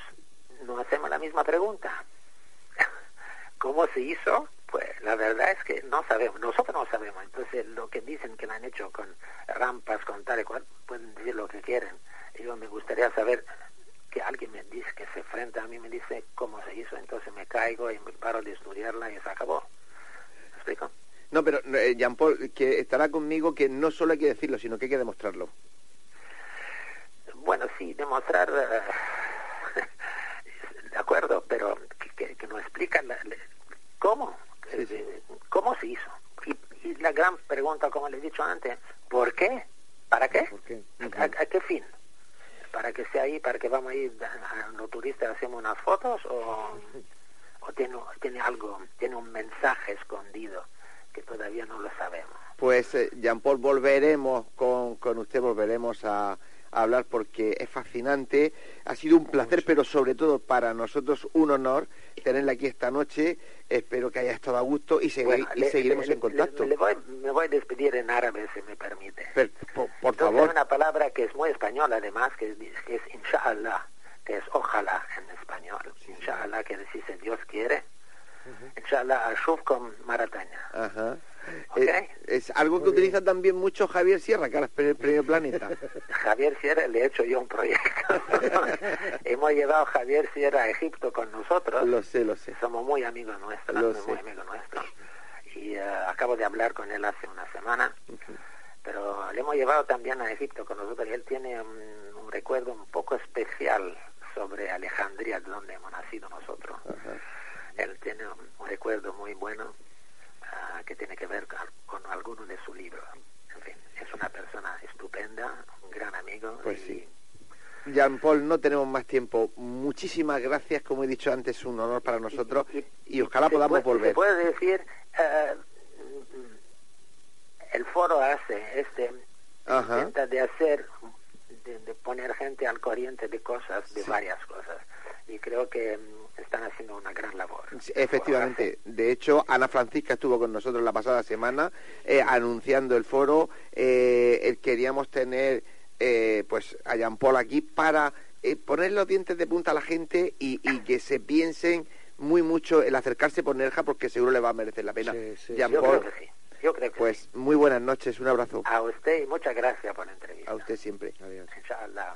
nos hacemos la misma pregunta. ¿Cómo se hizo? Pues la verdad es que no sabemos, nosotros no sabemos. Entonces, lo que dicen que lo han hecho con rampas, con tal y cual, pueden decir lo que quieren. Yo me gustaría saber que alguien me dice, que se frente a mí me dice cómo se hizo, entonces me caigo y me paro de estudiarla y se acabó. No, pero eh, Jean Paul, que estará conmigo que no solo hay que decirlo, sino que hay que demostrarlo. Bueno, sí, demostrar, eh, de acuerdo, pero que, que, que nos explica la- la- cómo, Sí, sí. eh, cómo se hizo. Y, y la gran pregunta, como le he dicho antes, ¿por qué? ¿Para qué? ¿Por qué? ¿A, a- a qué fin? ¿Para que sea ahí, para que vamos a ir a, a los turistas hacemos unas fotos o, o tiene, tiene algo, tiene un mensaje escondido que todavía no lo sabemos? Pues, eh, Jean Paul, volveremos con, con usted, volveremos a, a hablar porque es fascinante. Ha sido un placer, pero sobre todo para nosotros un honor tenerla aquí esta noche. Espero que haya estado a gusto y, segui- Bueno, y le- seguiremos le- en contacto. le- voy- me voy a despedir en árabe, si me permite. Per- por, por Entonces, favor. una palabra que es muy española, además, que es, que es inshallah, que es ojalá en español. Inshallah quiere decir si Dios quiere. Inshallah, ashufkom marataña. Ajá. Ok. Eh, es algo que utiliza también mucho Javier Sierra, que ahora es pre- premio Planeta. Javier Sierra le he hecho yo un proyecto. Hemos llevado a Javier Sierra a Egipto con nosotros. lo sé, lo sé. Somos muy amigos nuestros, Lo muy sé. amigos nuestros. Y eh, acabo de hablar con él hace una semana. Pero le hemos llevado también a Egipto con nosotros y él tiene un, un recuerdo un poco especial sobre Alejandría, de donde hemos nacido nosotros. Él tiene un, un recuerdo muy bueno ah, que tiene que ver con, con alguno de sus libros. En fin, es una persona estupenda, un gran amigo. Pues y sí. Jean Paul, no tenemos más tiempo. Muchísimas gracias, como he dicho antes, un honor para nosotros y, ojalá podamos volver. Se puede decir, eh, el foro hace este, intenta de hacer, de, poner gente al corriente de cosas, de varias cosas. Y creo que mm, están haciendo una gran labor. efectivamente. De hecho, Ana Francisca estuvo con nosotros la pasada semana eh, anunciando el foro. Eh, queríamos tener eh, pues a Jean Paul aquí para eh, poner los dientes de punta a la gente y, que se piensen muy mucho el acercarse por Nerja porque seguro le va a merecer la pena. Jean Paul, Yo creo que pues muy buenas noches, un abrazo. A usted y muchas gracias por la entrevista. A usted siempre. Adiós. Inshallah.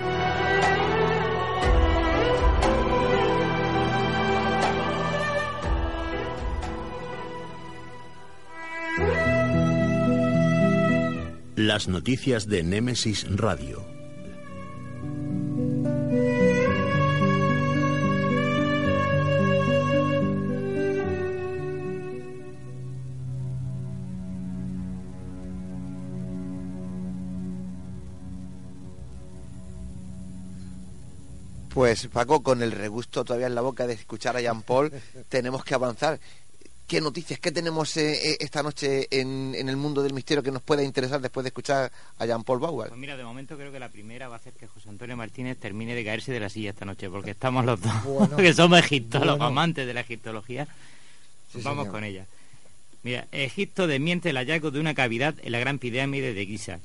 Las noticias de Némesis Radio. Pues Paco, con el regusto todavía en la boca de escuchar a Jean Paul, tenemos que avanzar. ¿Qué noticias, qué tenemos eh, eh, esta noche en, el mundo del misterio que nos pueda interesar después de escuchar a Jean-Paul Bauer? Pues mira, de momento creo que la primera va a ser que José Antonio Martínez termine de caerse de la silla esta noche, porque estamos los dos, que somos egiptólogos, amantes de la egiptología. vamos con ella. Mira, Egipto desmiente el hallazgo de una cavidad en la gran pirámide de Giza.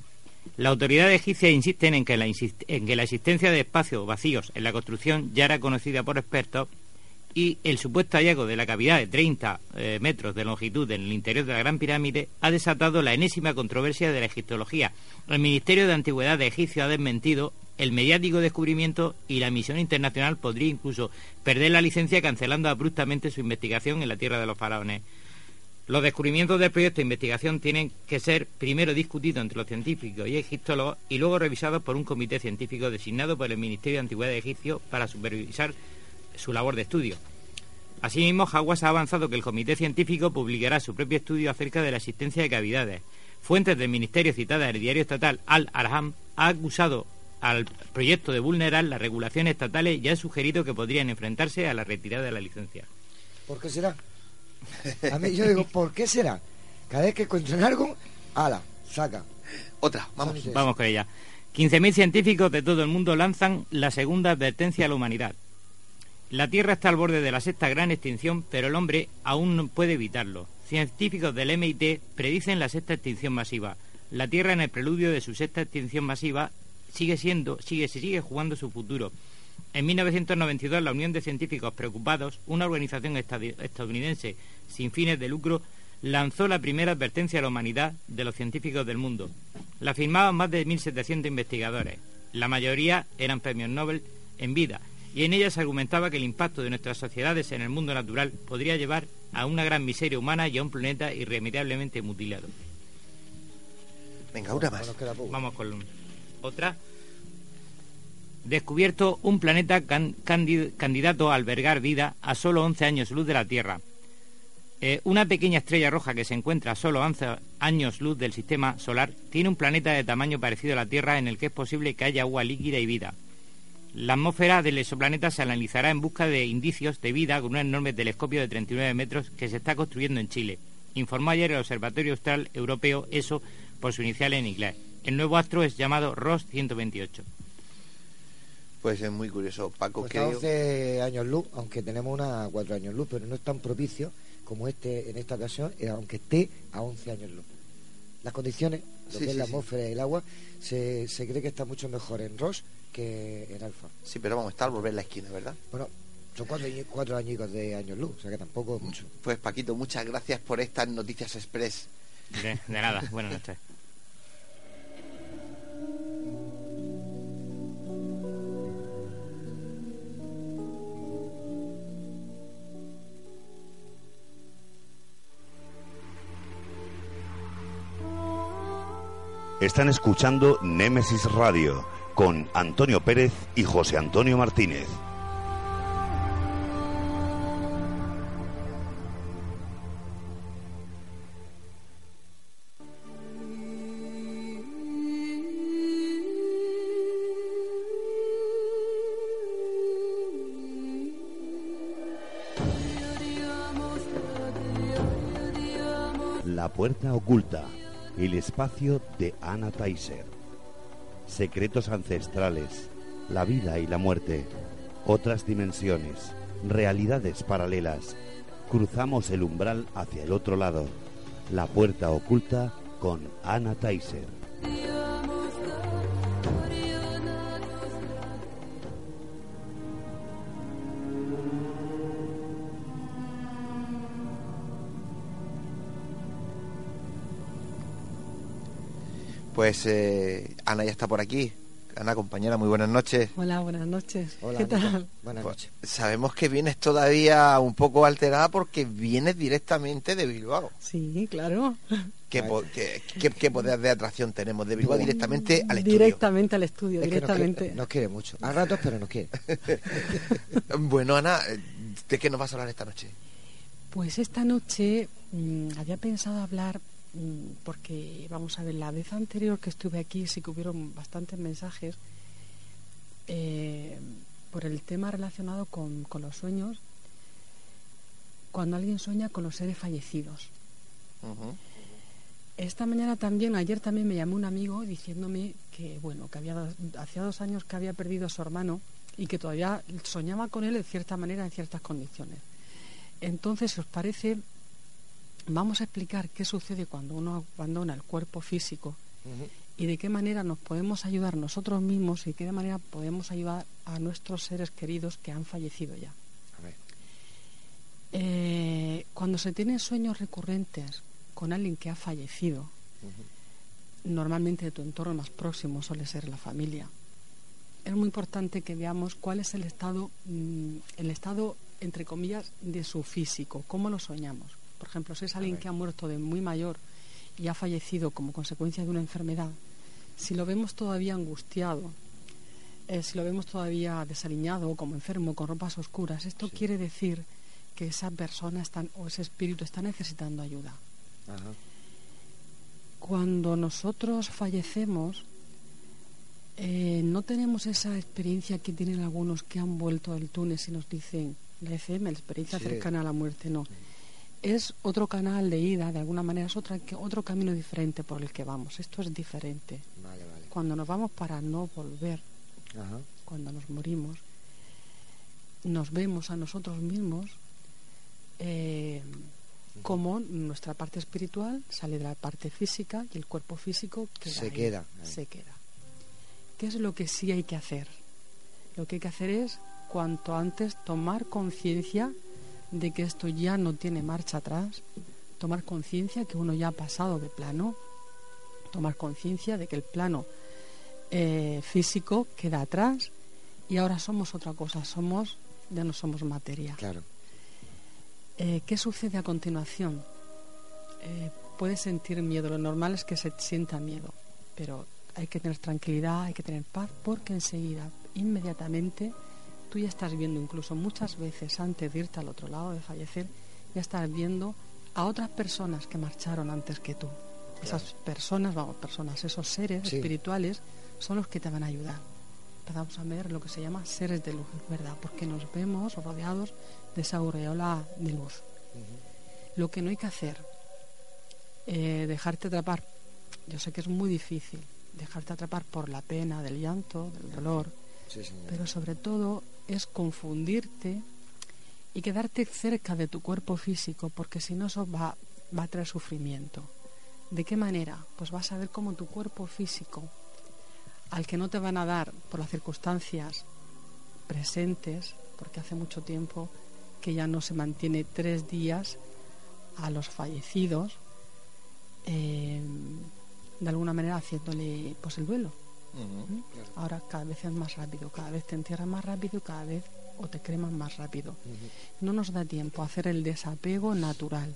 La autoridad egipcia insisten en que, la en que la existencia de espacios vacíos en la construcción ya era conocida por expertos y el supuesto hallazgo de la cavidad de 30 eh, metros de longitud en el interior de la Gran Pirámide ha desatado la enésima controversia de la egiptología. El Ministerio de Antigüedad de Egipcio ha desmentido el mediático descubrimiento y la misión internacional podría incluso perder la licencia cancelando abruptamente su investigación en la tierra de los faraones. Los descubrimientos del proyecto de investigación tienen que ser primero discutidos entre los científicos y egiptólogos y luego revisados por un comité científico designado por el Ministerio de Antigüedad de Egipcio para supervisar su labor de estudio. Asimismo, Hawass ha avanzado que el comité científico publicará su propio estudio acerca de la existencia de cavidades. Fuentes del ministerio citadas en el diario estatal Al-Arham ha acusado al proyecto de vulnerar las regulaciones estatales y ha sugerido que podrían enfrentarse a la retirada de la licencia. ¿Por qué será? A mí yo digo, ¿por qué será? Cada vez que encuentran algo, ala, saca. Otra, vamos. Vamos con ella. 15.000 científicos de todo el mundo lanzan la segunda advertencia a la humanidad. La Tierra está al borde de la sexta gran extinción, pero el hombre aún no puede evitarlo. Científicos del MIT predicen la sexta extinción masiva. La Tierra en el preludio de su sexta extinción masiva sigue siendo, sigue, se sigue jugando su futuro. En 1992 la Unión de Científicos Preocupados, una organización estadounidense sin fines de lucro, lanzó la primera advertencia a la humanidad de los científicos del mundo. La firmaban más de 1.700 investigadores. La mayoría eran premios Nobel en vida y en ella se argumentaba que el impacto de nuestras sociedades en el mundo natural podría llevar a una gran miseria humana y a un planeta irremediablemente mutilado. Venga, una más. Vamos con otra. Descubierto un planeta candidato a albergar vida a solo 11 años luz de la Tierra. Eh, una pequeña estrella roja que se encuentra a solo 11 años luz del sistema solar tiene un planeta de tamaño parecido a la Tierra en el que es posible que haya agua líquida y vida. La atmósfera del exoplaneta se analizará en busca de indicios de vida con un enorme telescopio de 39 metros que se está construyendo en Chile. Informó ayer el Observatorio Austral Europeo, ESO, por su inicial en inglés. El nuevo astro es llamado ROS 128. Pues es muy curioso, Paco. Pues que está a 11 años luz, aunque tenemos una a 4 años luz, pero no es tan propicio como este en esta ocasión, eh, aunque esté a 11 años luz. Las condiciones, lo Sí, que es la sí. atmósfera y el agua, se, se cree que está mucho mejor en Ross que en Alfa. Sí, pero vamos, está al volver la esquina, ¿verdad? Bueno, son cuatro, cuatro añicos de años luz, o sea que tampoco es mucho. Pues Paquito, muchas gracias por estas noticias express. De, de nada, buenas noches. Están escuchando Némesis Radio con Antonio Pérez y José Antonio Martínez. La puerta oculta, el espacio de Anna Taiser. Secretos ancestrales, la vida y la muerte, otras dimensiones, realidades paralelas. Cruzamos el umbral hacia el otro lado. La puerta oculta con Anna Taiser. Pues eh, Ana ya está por aquí. Ana, compañera, muy buenas noches. Hola, buenas noches. Hola, ¿Qué Anita. tal? Buenas Pues, noches. sabemos que vienes todavía un poco alterada porque vienes directamente de Bilbao. Sí, claro. ¿Qué, po- qué- qué- qué poder de atracción tenemos de Bilbao directamente al estudio? Directamente al estudio, Es que nos directamente. quiere, nos quiere mucho. A ratos, pero nos quiere. Bueno, Ana, eh, ¿de qué nos vas a hablar esta noche? Pues esta noche mm, había pensado hablar, mm, porque vamos a ver, la vez anterior que estuve aquí sí que hubieron bastantes mensajes eh, por el tema relacionado con, con los sueños, cuando alguien sueña con los seres fallecidos. Esta mañana también, ayer también me llamó un amigo diciéndome que, bueno, que había hacía dos años que había perdido a su hermano y que todavía soñaba con él de cierta manera, en ciertas condiciones. Entonces, si os parece, vamos a explicar qué sucede cuando uno abandona el cuerpo físico y de qué manera nos podemos ayudar nosotros mismos y de qué manera podemos ayudar a nuestros seres queridos que han fallecido ya. A ver. Eh, cuando se tienen sueños recurrentes con alguien que ha fallecido, normalmente de tu entorno más próximo suele ser la familia, es muy importante que veamos cuál es el estado, mm, el estado entre comillas, de su físico, cómo lo soñamos. Por ejemplo, si es alguien que ha muerto de muy mayor y ha fallecido como consecuencia de una enfermedad, si lo vemos todavía angustiado, eh, si lo vemos todavía desaliñado, como enfermo, con ropas oscuras, esto quiere decir que esa persona está, o ese espíritu está necesitando ayuda. Ajá. Cuando nosotros fallecemos, eh, no tenemos esa experiencia que tienen algunos que han vuelto al túnel y nos dicen la FM, la experiencia Sí. cercana a la muerte, no. Es otro canal de ida, de alguna manera, es otra, otro camino diferente por el que vamos. Esto es diferente. Vale, vale. Cuando nos vamos para no volver, Ajá. cuando nos morimos, nos vemos a nosotros mismos eh, como nuestra parte espiritual sale de la parte física y el cuerpo físico queda Se ahí, queda ahí. se queda. ¿Qué es lo que sí hay que hacer? Lo que hay que hacer es cuanto antes tomar conciencia de que esto ya no tiene marcha atrás, tomar conciencia que uno ya ha pasado de plano, tomar conciencia de que el plano eh, físico queda atrás y ahora somos otra cosa, somos, ya no somos materia. Claro. Eh, ¿Qué sucede a continuación? Eh, puedes sentir miedo, lo normal es que se sienta miedo, pero hay que tener tranquilidad, hay que tener paz, porque enseguida, inmediatamente, tú ya estás viendo, incluso muchas veces antes de irte al otro lado, de fallecer, ya estás viendo a otras personas que marcharon antes que tú. Esas personas, vamos, personas, esos seres Sí. espirituales son los que te van a ayudar. Empezamos a ver lo que se llama seres de luz, ¿verdad? Porque nos vemos rodeados de esa aureola de luz. Lo que no hay que hacer, eh, dejarte atrapar, yo sé que es muy difícil, dejarte atrapar por la pena, del llanto, del dolor, Sí, pero sobre todo es confundirte y quedarte cerca de tu cuerpo físico, porque si no eso va, va a traer sufrimiento. ¿De qué manera? Pues vas a ver cómo tu cuerpo físico, al que no te van a dar por las circunstancias presentes, porque hace mucho tiempo que ya no se mantiene tres días a los fallecidos, eh, de alguna manera haciéndole pues el duelo. Ahora cada vez es más rápido, cada vez te entierran más rápido y cada vez o te creman más rápido. No nos da tiempo a hacer el desapego natural.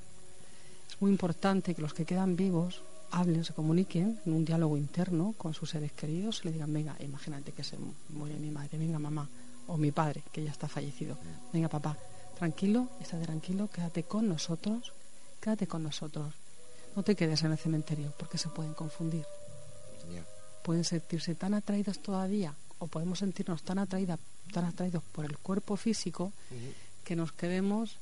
Es muy importante que los que quedan vivos hablen, se comuniquen en un diálogo interno con sus seres queridos, le digan, venga, imagínate que se muere mi madre, venga mamá, o mi padre, que ya está fallecido, venga papá, tranquilo, estate tranquilo, quédate con nosotros, quédate con nosotros. No te quedes en el cementerio porque se pueden confundir. Pueden sentirse tan atraídas todavía o podemos sentirnos tan, atraída, tan atraídos por el cuerpo físico que nos quedemos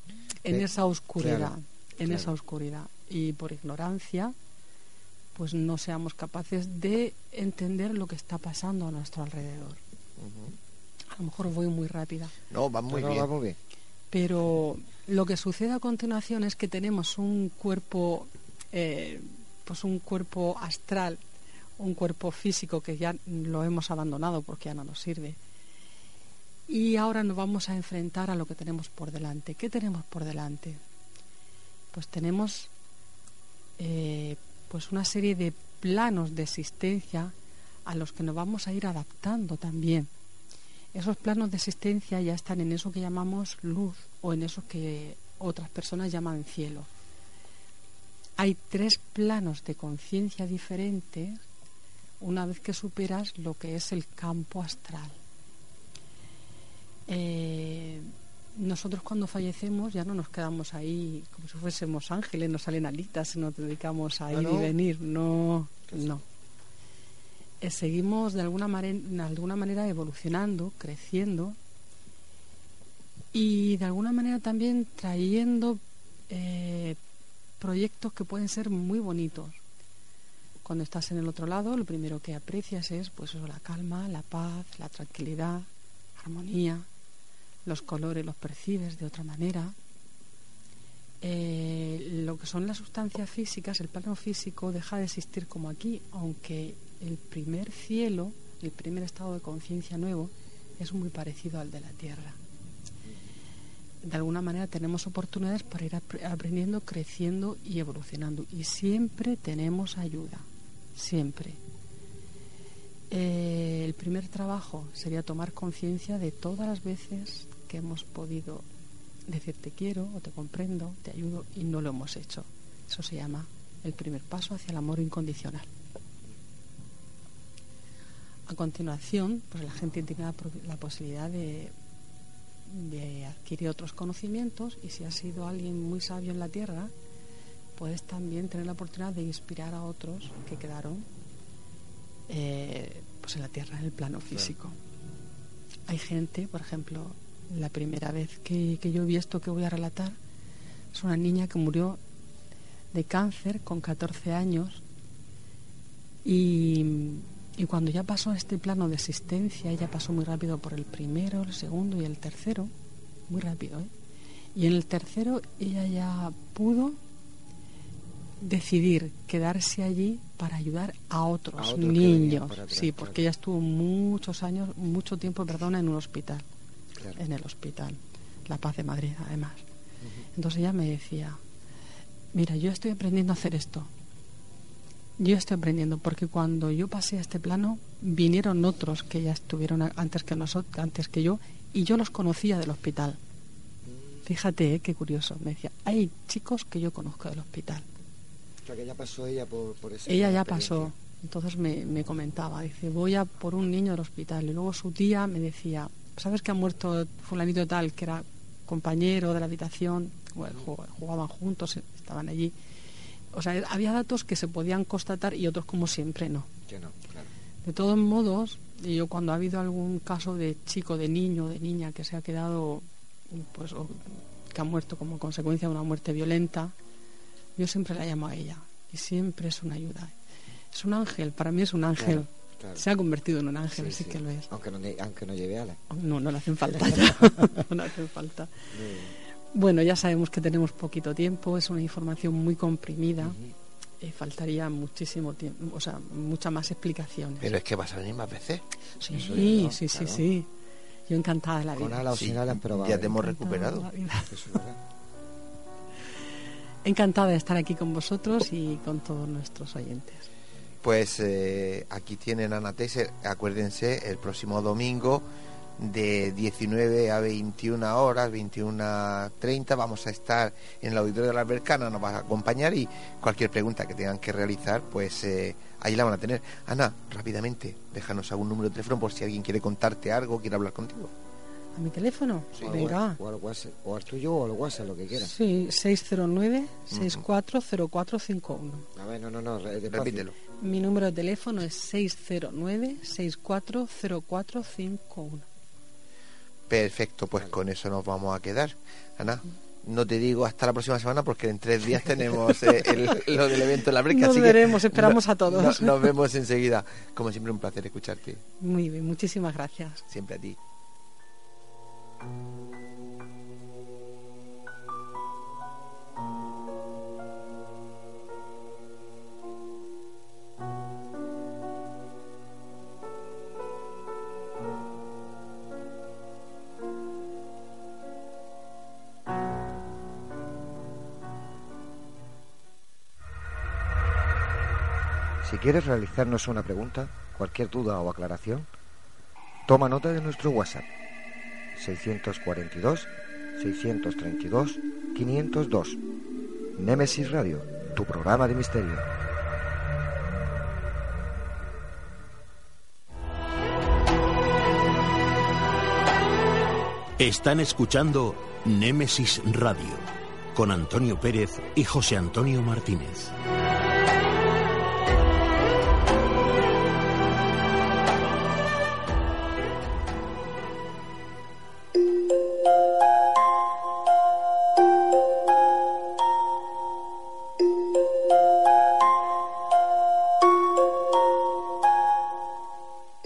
en Eh, esa oscuridad, claro, en claro. esa oscuridad. Y por ignorancia, pues no seamos capaces de entender lo que está pasando a nuestro alrededor. A lo mejor voy muy rápida. No, va muy No, no, bien. va muy bien. Pero lo que sucede a continuación es que tenemos un cuerpo, eh, pues un cuerpo astral, un cuerpo físico que ya lo hemos abandonado porque ya no nos sirve. Y ahora nos vamos a enfrentar a lo que tenemos por delante. ¿Qué tenemos por delante? Pues tenemos eh, pues una serie de planos de existencia a los que nos vamos a ir adaptando también. Esos planos de existencia ya están en eso que llamamos luz o en eso que otras personas llaman cielo. Hay tres planos de conciencia diferentes una vez que superas lo que es el campo astral. Eh, nosotros cuando fallecemos ya no nos quedamos ahí como si fuésemos ángeles, nos salen alitas y nos dedicamos a ir ¿no? y venir. No, no. Eh, seguimos de alguna, de alguna manera evolucionando, creciendo y de alguna manera también trayendo eh, proyectos que pueden ser muy bonitos. Cuando estás en el otro lado, lo primero que aprecias es pues la calma, la paz, la tranquilidad, armonía, los colores los percibes de otra manera. Eh, lo que son las sustancias físicas, el plano físico deja de existir como aquí, aunque el primer cielo, el primer estado de conciencia nuevo, es muy parecido al de la Tierra. De alguna manera tenemos oportunidades para ir apre- aprendiendo, creciendo y evolucionando. Y siempre tenemos ayuda, siempre. Eh, el primer trabajo sería tomar conciencia de todas las veces que hemos podido decir te quiero o te comprendo, te ayudo y no lo hemos hecho. Eso se llama el primer paso hacia el amor incondicional. A continuación, pues la gente tiene la, la posibilidad de, de adquirir otros conocimientos y si has sido alguien muy sabio en la tierra, puedes también tener la oportunidad de inspirar a otros que quedaron eh, pues en la tierra, en el plano físico. Hay gente, por ejemplo, la primera vez que, que yo vi esto que voy a relatar, es una niña que murió de cáncer con 14 años y, y cuando ya pasó a este plano de existencia, ella pasó muy rápido por el primero, el segundo y el tercero, muy rápido, ¿eh? Y en el tercero ella ya pudo decidir quedarse allí para ayudar a otros, A niños. atrás, sí, porque ella estuvo muchos años, mucho tiempo, perdona, en un hospital, Claro. en el hospital, La Paz de Madrid, además. Entonces ella me decía, mira, yo estoy aprendiendo a hacer esto. Yo estoy aprendiendo porque cuando yo pasé a este plano vinieron otros que ya estuvieron antes que nosotros, antes que yo, y yo los conocía del hospital. Fíjate, ¿eh? qué curioso. Me decía, hay chicos que yo conozco del hospital. Sea, que ya pasó ella por, Ella ya pasó. Entonces me, me comentaba, dice, voy a por un niño del hospital. Y luego su tía me decía, ¿sabes que ha muerto fulanito tal, que era compañero de la habitación? Bueno, jugaban juntos, estaban allí. O sea, había datos que se podían constatar y otros como siempre no. Que no, claro. De todos modos, yo cuando ha habido algún caso de chico, de niño, de niña que se ha quedado, pues, o que ha muerto como consecuencia de una muerte violenta, yo siempre la llamo a ella y siempre es una ayuda. Es un ángel, para mí es un ángel, Se ha convertido en un ángel, Sí, sí, sí. que lo es. Aunque no, aunque no lleve alas. No, no le hacen falta ya. no le hacen falta. Bueno, ya sabemos que tenemos poquito tiempo, es una información muy comprimida. eh, faltaría muchísimo tiempo, o sea, muchas más explicaciones. Pero es que vas a venir más veces. sí, eso sí, sí, sí, claro. sí. Yo encantada de la Con vida. alas o Sí, sin alas, pero va ya te hemos recuperado. la vida. Eso es verdad. Encantada de estar aquí con vosotros y con todos nuestros oyentes. Pues eh, aquí tienen a Ana Tesser, acuérdense, el próximo domingo de 19 a 21 horas, 21.30, vamos a estar en el auditorio de la Albercana, nos va a acompañar y cualquier pregunta que tengan que realizar, pues eh, ahí la van a tener. Ana, rápidamente, déjanos algún número de teléfono por si alguien quiere contarte algo, quiere hablar contigo. ¿A mi teléfono? Venga. O al, WhatsApp, o al tuyo o al WhatsApp, lo que quieras. Sí, 609-640451. A ver, no, no, no. Repítelo. Mi número de teléfono es 609-640451. Perfecto, pues con eso nos vamos a quedar. Ana, no te digo hasta la próxima semana porque en tres días tenemos eh, el- lo del evento en la breca. Nos así que veremos, esperamos no- a todos. no- nos vemos enseguida. Como siempre, un placer escucharte. Muy bien, muchísimas gracias. Siempre a ti. Si quieres realizarnos una pregunta, cualquier duda o aclaración, toma nota de nuestro WhatsApp 642 632 502. Némesis Radio, tu programa de misterio. Están escuchando Némesis Radio con Antonio Pérez y José Antonio Martínez.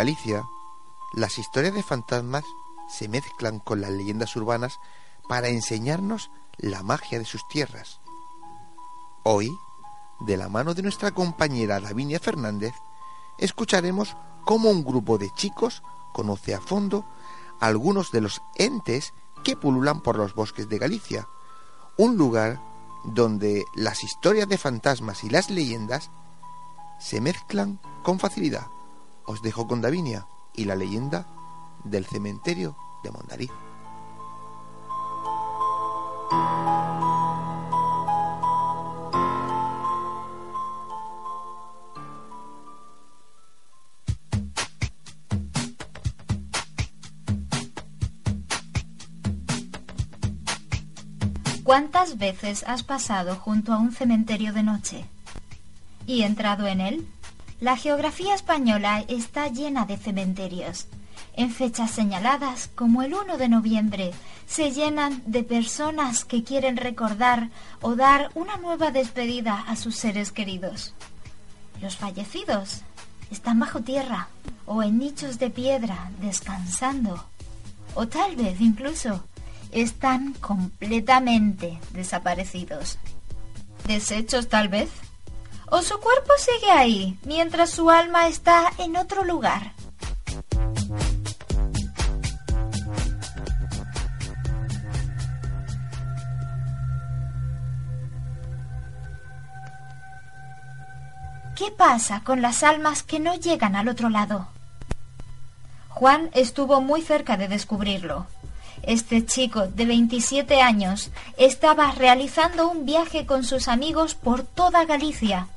Galicia, las historias de fantasmas se mezclan con las leyendas urbanas para enseñarnos la magia de sus tierras. Hoy, de la mano de nuestra compañera Davinia Fernández, escucharemos cómo un grupo de chicos conoce a fondo algunos de los entes que pululan por los bosques de Galicia, un lugar donde las historias de fantasmas y las leyendas se mezclan con facilidad. Os dejo con Davinia y la leyenda del cementerio de Mondariz. ¿Cuántas veces has pasado junto a un cementerio de noche? ¿Y entrado en él? La geografía española está llena de cementerios. En fechas señaladas, como el 1 de noviembre, se llenan de personas que quieren recordar o dar una nueva despedida a sus seres queridos. Los fallecidos están bajo tierra o en nichos de piedra descansando. O tal vez incluso están completamente desaparecidos. ¿Deshechos tal vez? ¿O su cuerpo sigue ahí mientras su alma está en otro lugar? ¿Qué pasa con las almas que no llegan al otro lado? Juan estuvo muy cerca de descubrirlo. Este chico de 27 años estaba realizando un viaje con sus amigos por toda Galicia.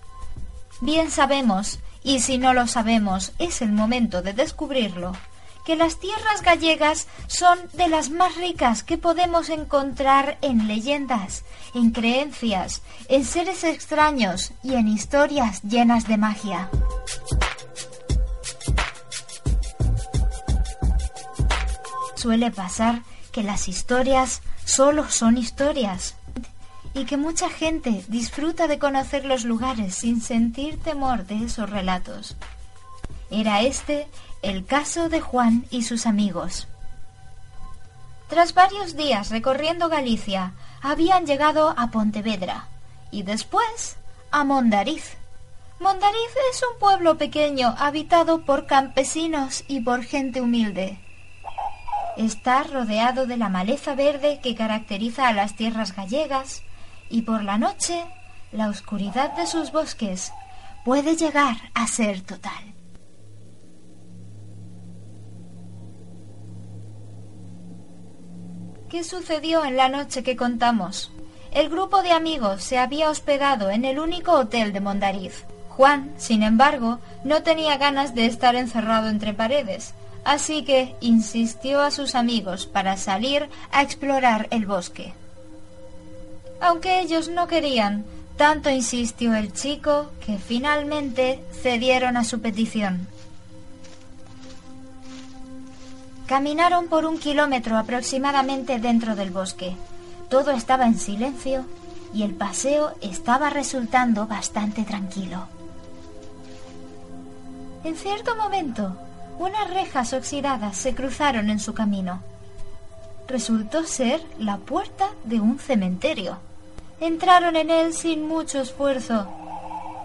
Bien sabemos, y si no lo sabemos, es el momento de descubrirlo, que las tierras gallegas son de las más ricas que podemos encontrar en leyendas, en creencias, en seres extraños y en historias llenas de magia. Suele pasar que las historias solo son historias y que mucha gente disfruta de conocer los lugares sin sentir temor de esos relatos. Era este el caso de Juan y sus amigos. Tras varios días recorriendo Galicia, habían llegado a Pontevedra y después a Mondariz. Mondariz es un pueblo pequeño habitado por campesinos y por gente humilde. Está rodeado de la maleza verde que caracteriza a las tierras gallegas y por la noche la oscuridad de sus bosques puede llegar a ser total. ¿Qué sucedió en la noche que contamos? El grupo de amigos se había hospedado en el único hotel de Mondariz. Juan, sin embargo, no tenía ganas de estar encerrado entre paredes, así que insistió a sus amigos para salir a explorar el bosque. Aunque ellos no querían, tanto insistió el chico que finalmente cedieron a su petición. Caminaron por un kilómetro aproximadamente dentro del bosque. Todo estaba en silencio y el paseo estaba resultando bastante tranquilo. En cierto momento, unas rejas oxidadas se cruzaron en su camino. Resultó ser la puerta de un cementerio. Entraron en él sin mucho esfuerzo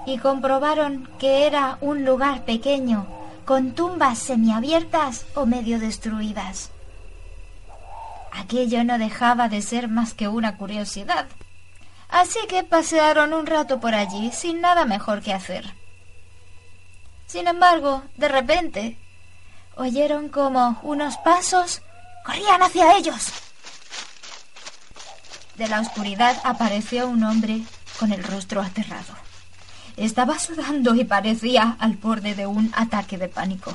y comprobaron que era un lugar pequeño con tumbas semiabiertas o medio destruidas. Aquello no dejaba de ser más que una curiosidad. Así que pasearon un rato por allí sin nada mejor que hacer. Sin embargo, de repente, oyeron como unos pasos corrían hacia ellos. De la oscuridad apareció un hombre con el rostro aterrado. Estaba sudando y parecía al borde de un ataque de pánico.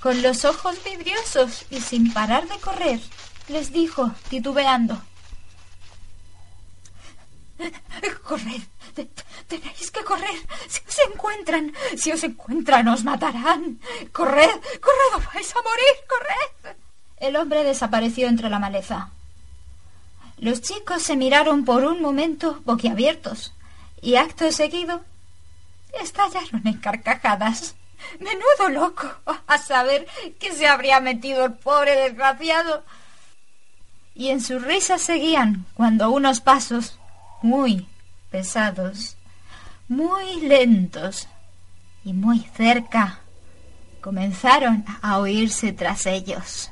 Con los ojos vidriosos y sin parar de correr, les dijo, titubeando. Corred, tenéis que correr. Si os encuentran, si os encuentran, os matarán. Corred, corred, vais a morir, corred. El hombre desapareció entre la maleza. Los chicos se miraron por un momento boquiabiertos y acto seguido estallaron en carcajadas. Menudo loco. A saber qué se habría metido el pobre desgraciado. Y en sus risas seguían cuando unos pasos muy pesados, muy lentos y muy cerca comenzaron a oírse tras ellos.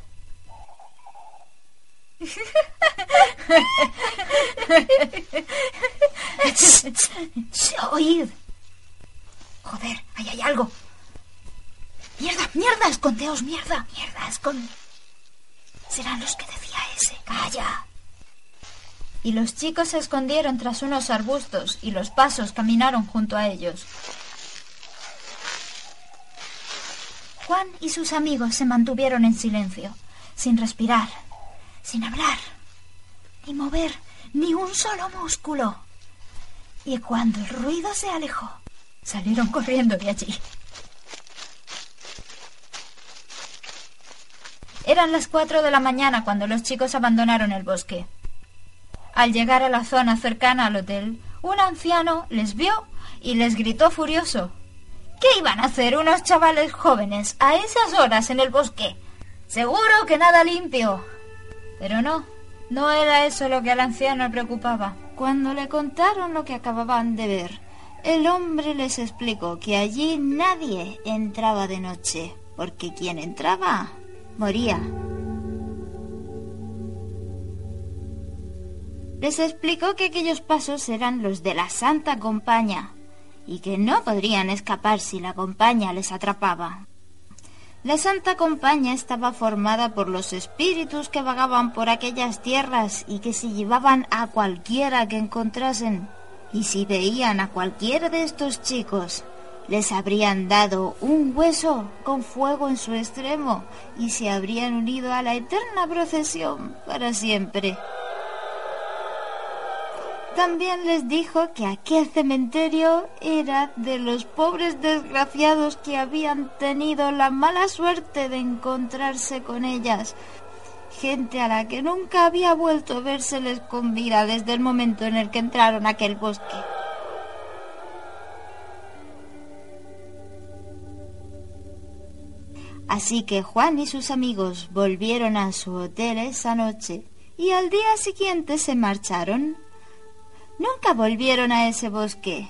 ¡Oíd! Joder, ahí hay algo. Mierda, mierda, escondeos, mierda. Mierda, esconde. Serán los que decía ese. Calla. Y los chicos se escondieron tras unos arbustos y los pasos caminaron junto a ellos. Juan y sus amigos se mantuvieron en silencio, sin respirar, sin hablar, ni mover ni un solo músculo. Y cuando el ruido se alejó, Salieron corriendo de allí. Eran las cuatro de la mañana cuando los chicos abandonaron el bosque. Al llegar a la zona cercana al hotel, un anciano les vio y les gritó furioso. ¿Qué iban a hacer unos chavales jóvenes a esas horas en el bosque? Seguro que nada limpio. Pero no, no era eso lo que al anciano preocupaba. Cuando le contaron lo que acababan de ver, el hombre les explicó que allí nadie entraba de noche, porque quien entraba moría. Les explicó que aquellos pasos eran los de la Santa Compaña y que no podrían escapar si la compañía les atrapaba. La Santa Compaña estaba formada por los espíritus que vagaban por aquellas tierras y que se llevaban a cualquiera que encontrasen y si veían a cualquiera de estos chicos, les habrían dado un hueso con fuego en su extremo y se habrían unido a la eterna procesión para siempre. También les dijo que aquel cementerio era de los pobres desgraciados que habían tenido la mala suerte de encontrarse con ellas, gente a la que nunca había vuelto a vérseles con vida desde el momento en el que entraron a aquel bosque. Así que Juan y sus amigos volvieron a su hotel esa noche y al día siguiente se marcharon. Nunca volvieron a ese bosque.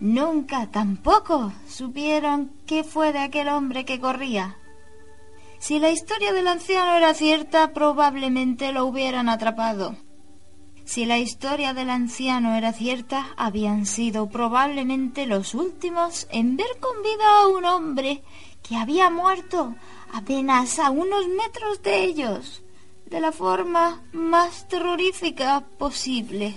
Nunca tampoco supieron qué fue de aquel hombre que corría. Si la historia del anciano era cierta, probablemente lo hubieran atrapado. Si la historia del anciano era cierta, habían sido probablemente los últimos en ver con vida a un hombre que había muerto apenas a unos metros de ellos, de la forma más terrorífica posible.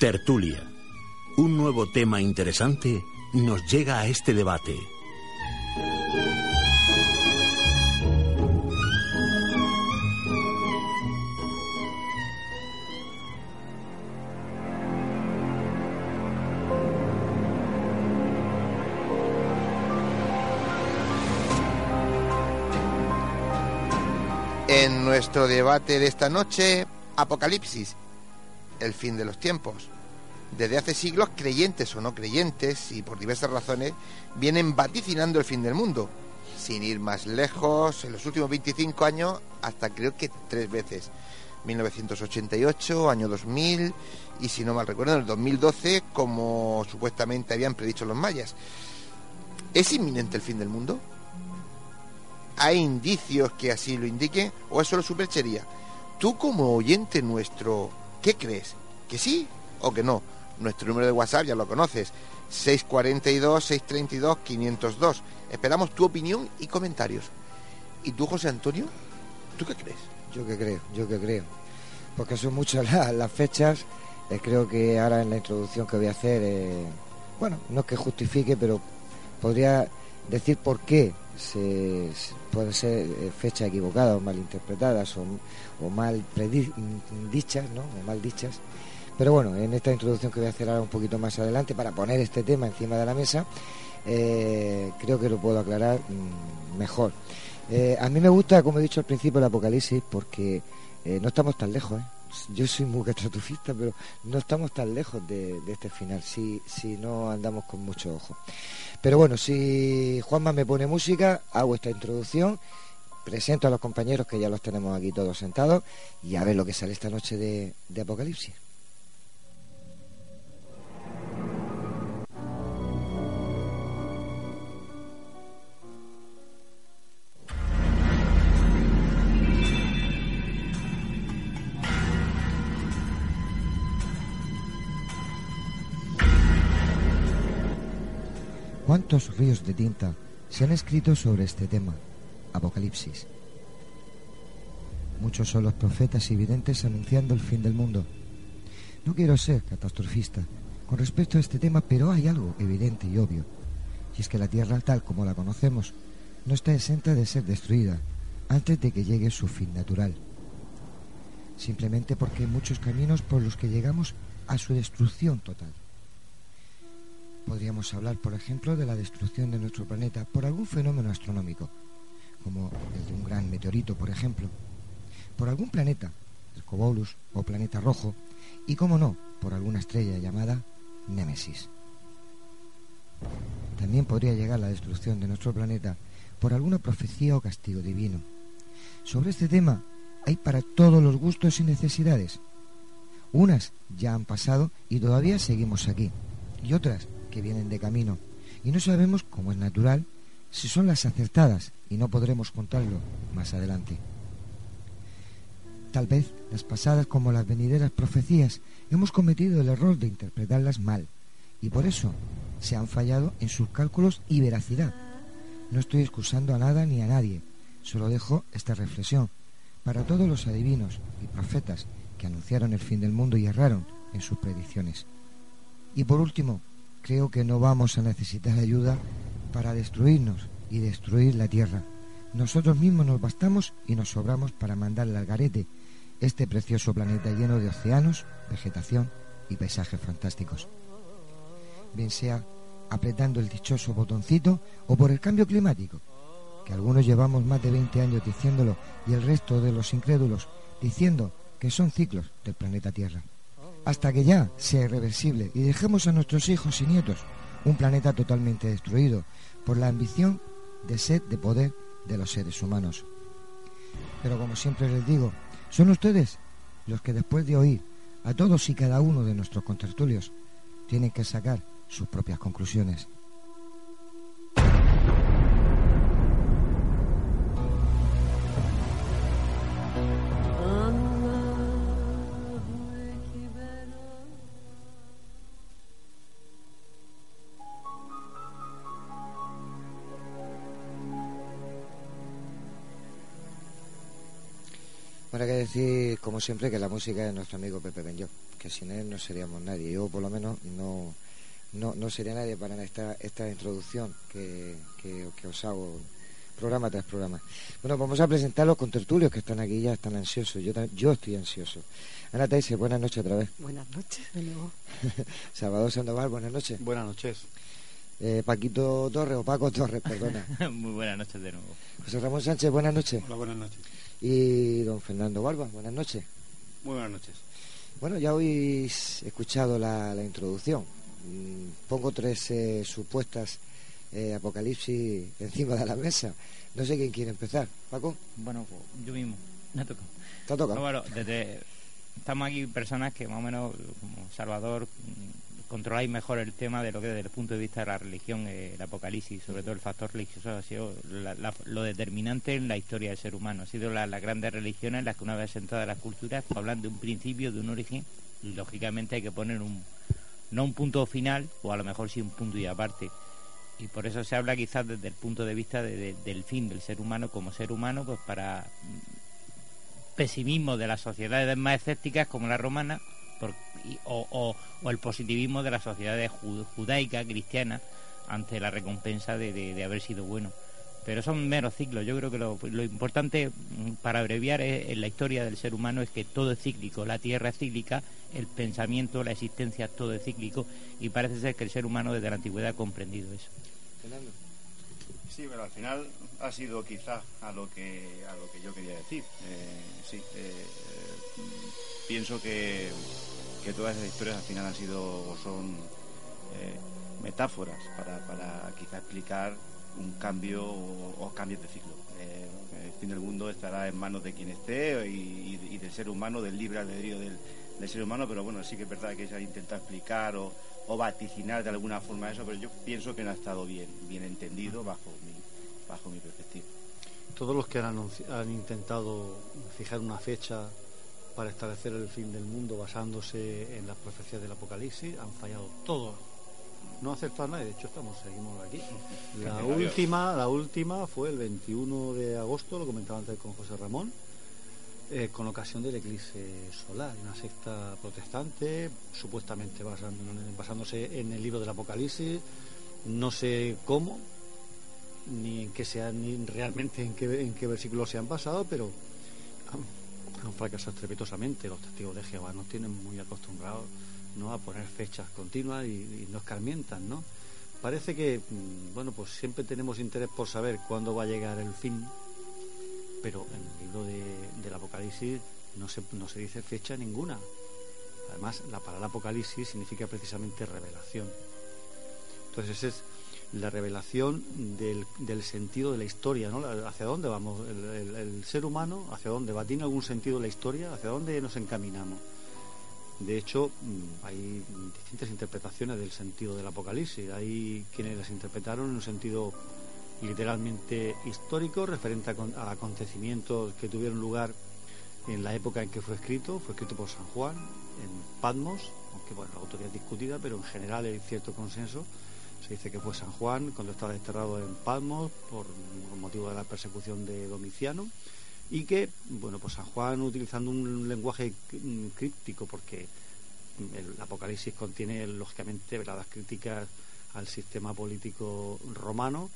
Tertulia. Un nuevo tema interesante nos llega a este debate. En nuestro debate de esta noche, Apocalipsis, el fin de los tiempos. Desde hace siglos, creyentes o no creyentes, y por diversas razones, vienen vaticinando el fin del mundo. Sin ir más lejos, en los últimos 25 años, hasta creo que tres veces. 1988, año 2000, y si no mal recuerdo, en el 2012, como supuestamente habían predicho los mayas. ¿Es inminente el fin del mundo? ¿Hay indicios que así lo indiquen o es solo superchería? tú como oyente nuestro, ¿qué crees? ¿Que sí o que no? Nuestro número de WhatsApp ya lo conoces, 642-632-502. Esperamos tu opinión y comentarios. ¿Y tú, José Antonio? ¿Tú qué crees? Yo que creo, yo que creo. Porque son muchas la- las fechas. eh, creo que ahora en la introducción que voy a hacer, eh, bueno, no es que justifique, pero podría decir por qué se- pueden ser eh, fechas equivocadas o mal interpretadas o, o mal dichas, ¿no? O mal dichas. Pero bueno, en esta introducción que voy a hacer ahora un poquito más adelante para poner este tema encima de la mesa, eh, creo que lo puedo aclarar mm, mejor. Eh, a mí me gusta, como he dicho al principio, el Apocalipsis porque no estamos tan lejos. Yo soy muy catastrofista, pero no estamos tan lejos de, este final si, si no andamos con mucho ojo. Pero bueno, si Juanma me pone música, hago esta introducción, presento a los compañeros que ya los tenemos aquí todos sentados y a ver lo que sale esta noche de Apocalipsis. ¿Cuántos ríos de tinta se han escrito sobre este tema, Apocalipsis? Muchos son los profetas y videntes anunciando el fin del mundo. No quiero ser catastrofista con respecto a este tema, pero hay algo evidente y obvio, y es que la Tierra, tal como la conocemos, no está exenta de ser destruida antes de que llegue su fin natural. Simplemente porque hay muchos caminos por los que llegamos a su destrucción total. Podríamos hablar, por ejemplo, de la destrucción de nuestro planeta por algún fenómeno astronómico, como el de un gran meteorito, por ejemplo, por algún planeta, el Cobulus o planeta rojo, y, como no, por alguna estrella llamada Némesis. También podría llegar la destrucción de nuestro planeta por alguna profecía o castigo divino. Sobre este tema hay para todos los gustos y necesidades. Unas ya han pasado y todavía seguimos aquí, y otras que vienen de camino, y no sabemos, como es natural, si son las acertadas y no podremos contarlo más adelante. Tal vez las pasadas como las venideras profecías hemos cometido el error de interpretarlas mal, y por eso se han fallado en sus cálculos y veracidad. No estoy excusando a nada ni a nadie, solo dejo esta reflexión para todos los adivinos y profetas que anunciaron el fin del mundo y erraron en sus predicciones. Y por último, creo que no vamos a necesitar ayuda para destruirnos y destruir la tierra. Nosotros mismos nos bastamos y nos sobramos para mandarle al garete este precioso planeta lleno de océanos, vegetación y paisajes fantásticos. Bien sea apretando el dichoso botoncito o por el cambio climático, que algunos llevamos más de 20 años diciéndolo y el resto de los incrédulos diciendo que son ciclos del planeta Tierra. Hasta que ya sea irreversible y dejemos a nuestros hijos y nietos un planeta totalmente destruido por la ambición de sed de poder de los seres humanos. Pero como siempre les digo, son ustedes los que después de oír a todos y cada uno de nuestros contertulios tienen que sacar sus propias conclusiones. Hay que decir, como siempre, que la música es nuestro amigo Pepe Benyo, que sin él no seríamos nadie. Yo, por lo menos, no, no, no sería nadie para esta, esta introducción que, que, que os hago programa tras programa. Bueno, vamos a presentar los contertulios que están aquí ya, están ansiosos. Yo, yo estoy ansioso. Ana Taise, buenas noches otra vez. Buenas noches de nuevo. Salvador Sandoval, buenas noches. Buenas noches. Eh, Paquito Torres, o Paco Torres, perdona. Muy buenas noches de nuevo. José Ramón Sánchez, buenas noches. Hola, buenas noches. Y don Fernando Barba, buenas noches. Muy buenas noches. Bueno, ya habéis escuchado la, la introducción. Mm, Pongo tres eh, supuestas eh, apocalipsis encima de la mesa. No sé quién quiere empezar. Paco, Bueno, pues yo mismo. Me toca. te ha tocado. No, bueno, desde, estamos aquí personas que más o menos, como Salvador, mm, controláis mejor el tema de lo que desde el punto de vista de la religión, eh, el apocalipsis, sobre todo el factor religioso ha sido lo determinante en la historia del ser humano. Ha sido las grandes religiones las que una vez entradas las culturas hablan de un principio, de un origen, y lógicamente hay que poner un, no un punto final, o a lo mejor sí un punto y aparte. Y por eso se habla quizás desde el punto de vista del fin del ser humano como ser humano, pues para mm, pesimismo de las sociedades más escépticas como la romana, o, el positivismo de las sociedades judaica, cristiana, ante la recompensa de, haber sido bueno. Pero son meros ciclos. Yo creo que lo, importante, mm, para abreviar, en la historia del ser humano es que todo es cíclico. La Tierra es cíclica, el pensamiento, la existencia, todo es cíclico. Y parece ser que el ser humano desde la antigüedad ha comprendido eso. Sí, pero al final ha sido quizá a lo que a lo que yo quería decir. Eh, sí, eh, eh, pienso que que todas esas historias al final han sido o son eh, metáforas para, para, quizá explicar un cambio o, cambios de ciclo. Eh, el fin del mundo estará en manos de quien esté y, del ser humano, del libre albedrío del, ser humano, pero bueno, sí que es verdad que se ha intentado explicar o, vaticinar de alguna forma eso, pero yo pienso que no ha estado bien, bien entendido bajo mi, bajo mi perspectiva. Todos los que han, han intentado fijar una fecha para establecer el fin del mundo basándose en las profecías del Apocalipsis han fallado todos. No ha acertado nada, de hecho estamos seguimos aquí. La última, la última fue el 21 de agosto, lo comentaba antes con José Ramón, eh, con ocasión del eclipse solar, una secta protestante, supuestamente basándose en el libro del Apocalipsis, no sé cómo, ni en qué sea, ni realmente en qué, en qué versículo se han basado, pero han fracasado estrepitosamente. Los testigos de Jehová nos tienen muy acostumbrados ¿no? a poner fechas continuas y, nos carmientan, ¿no? Parece que, mm, bueno, pues siempre tenemos interés por saber cuándo va a llegar el fin, pero en el libro de, del Apocalipsis no se, no se dice fecha ninguna. Además, la palabra Apocalipsis significa precisamente revelación. Entonces, es la revelación del, del, sentido de la historia, ¿no? Hacia dónde vamos, el, ser humano, hacia dónde va, tiene algún sentido la historia, hacia dónde nos encaminamos. De hecho, mm, hay distintas interpretaciones del sentido del Apocalipsis. Hay quienes las interpretaron en un sentido literalmente histórico, referente a, acontecimientos que tuvieron lugar en la época en que fue escrito. Fue escrito por San Juan en Patmos, aunque bueno, la autoría es discutida, pero en general hay cierto consenso se dice que fue San Juan cuando estaba desterrado en Palmos por motivo de la persecución de Domiciano y que, bueno, pues San Juan utilizando un lenguaje críptico porque el Apocalipsis contiene lógicamente veladas críticas al sistema político romano,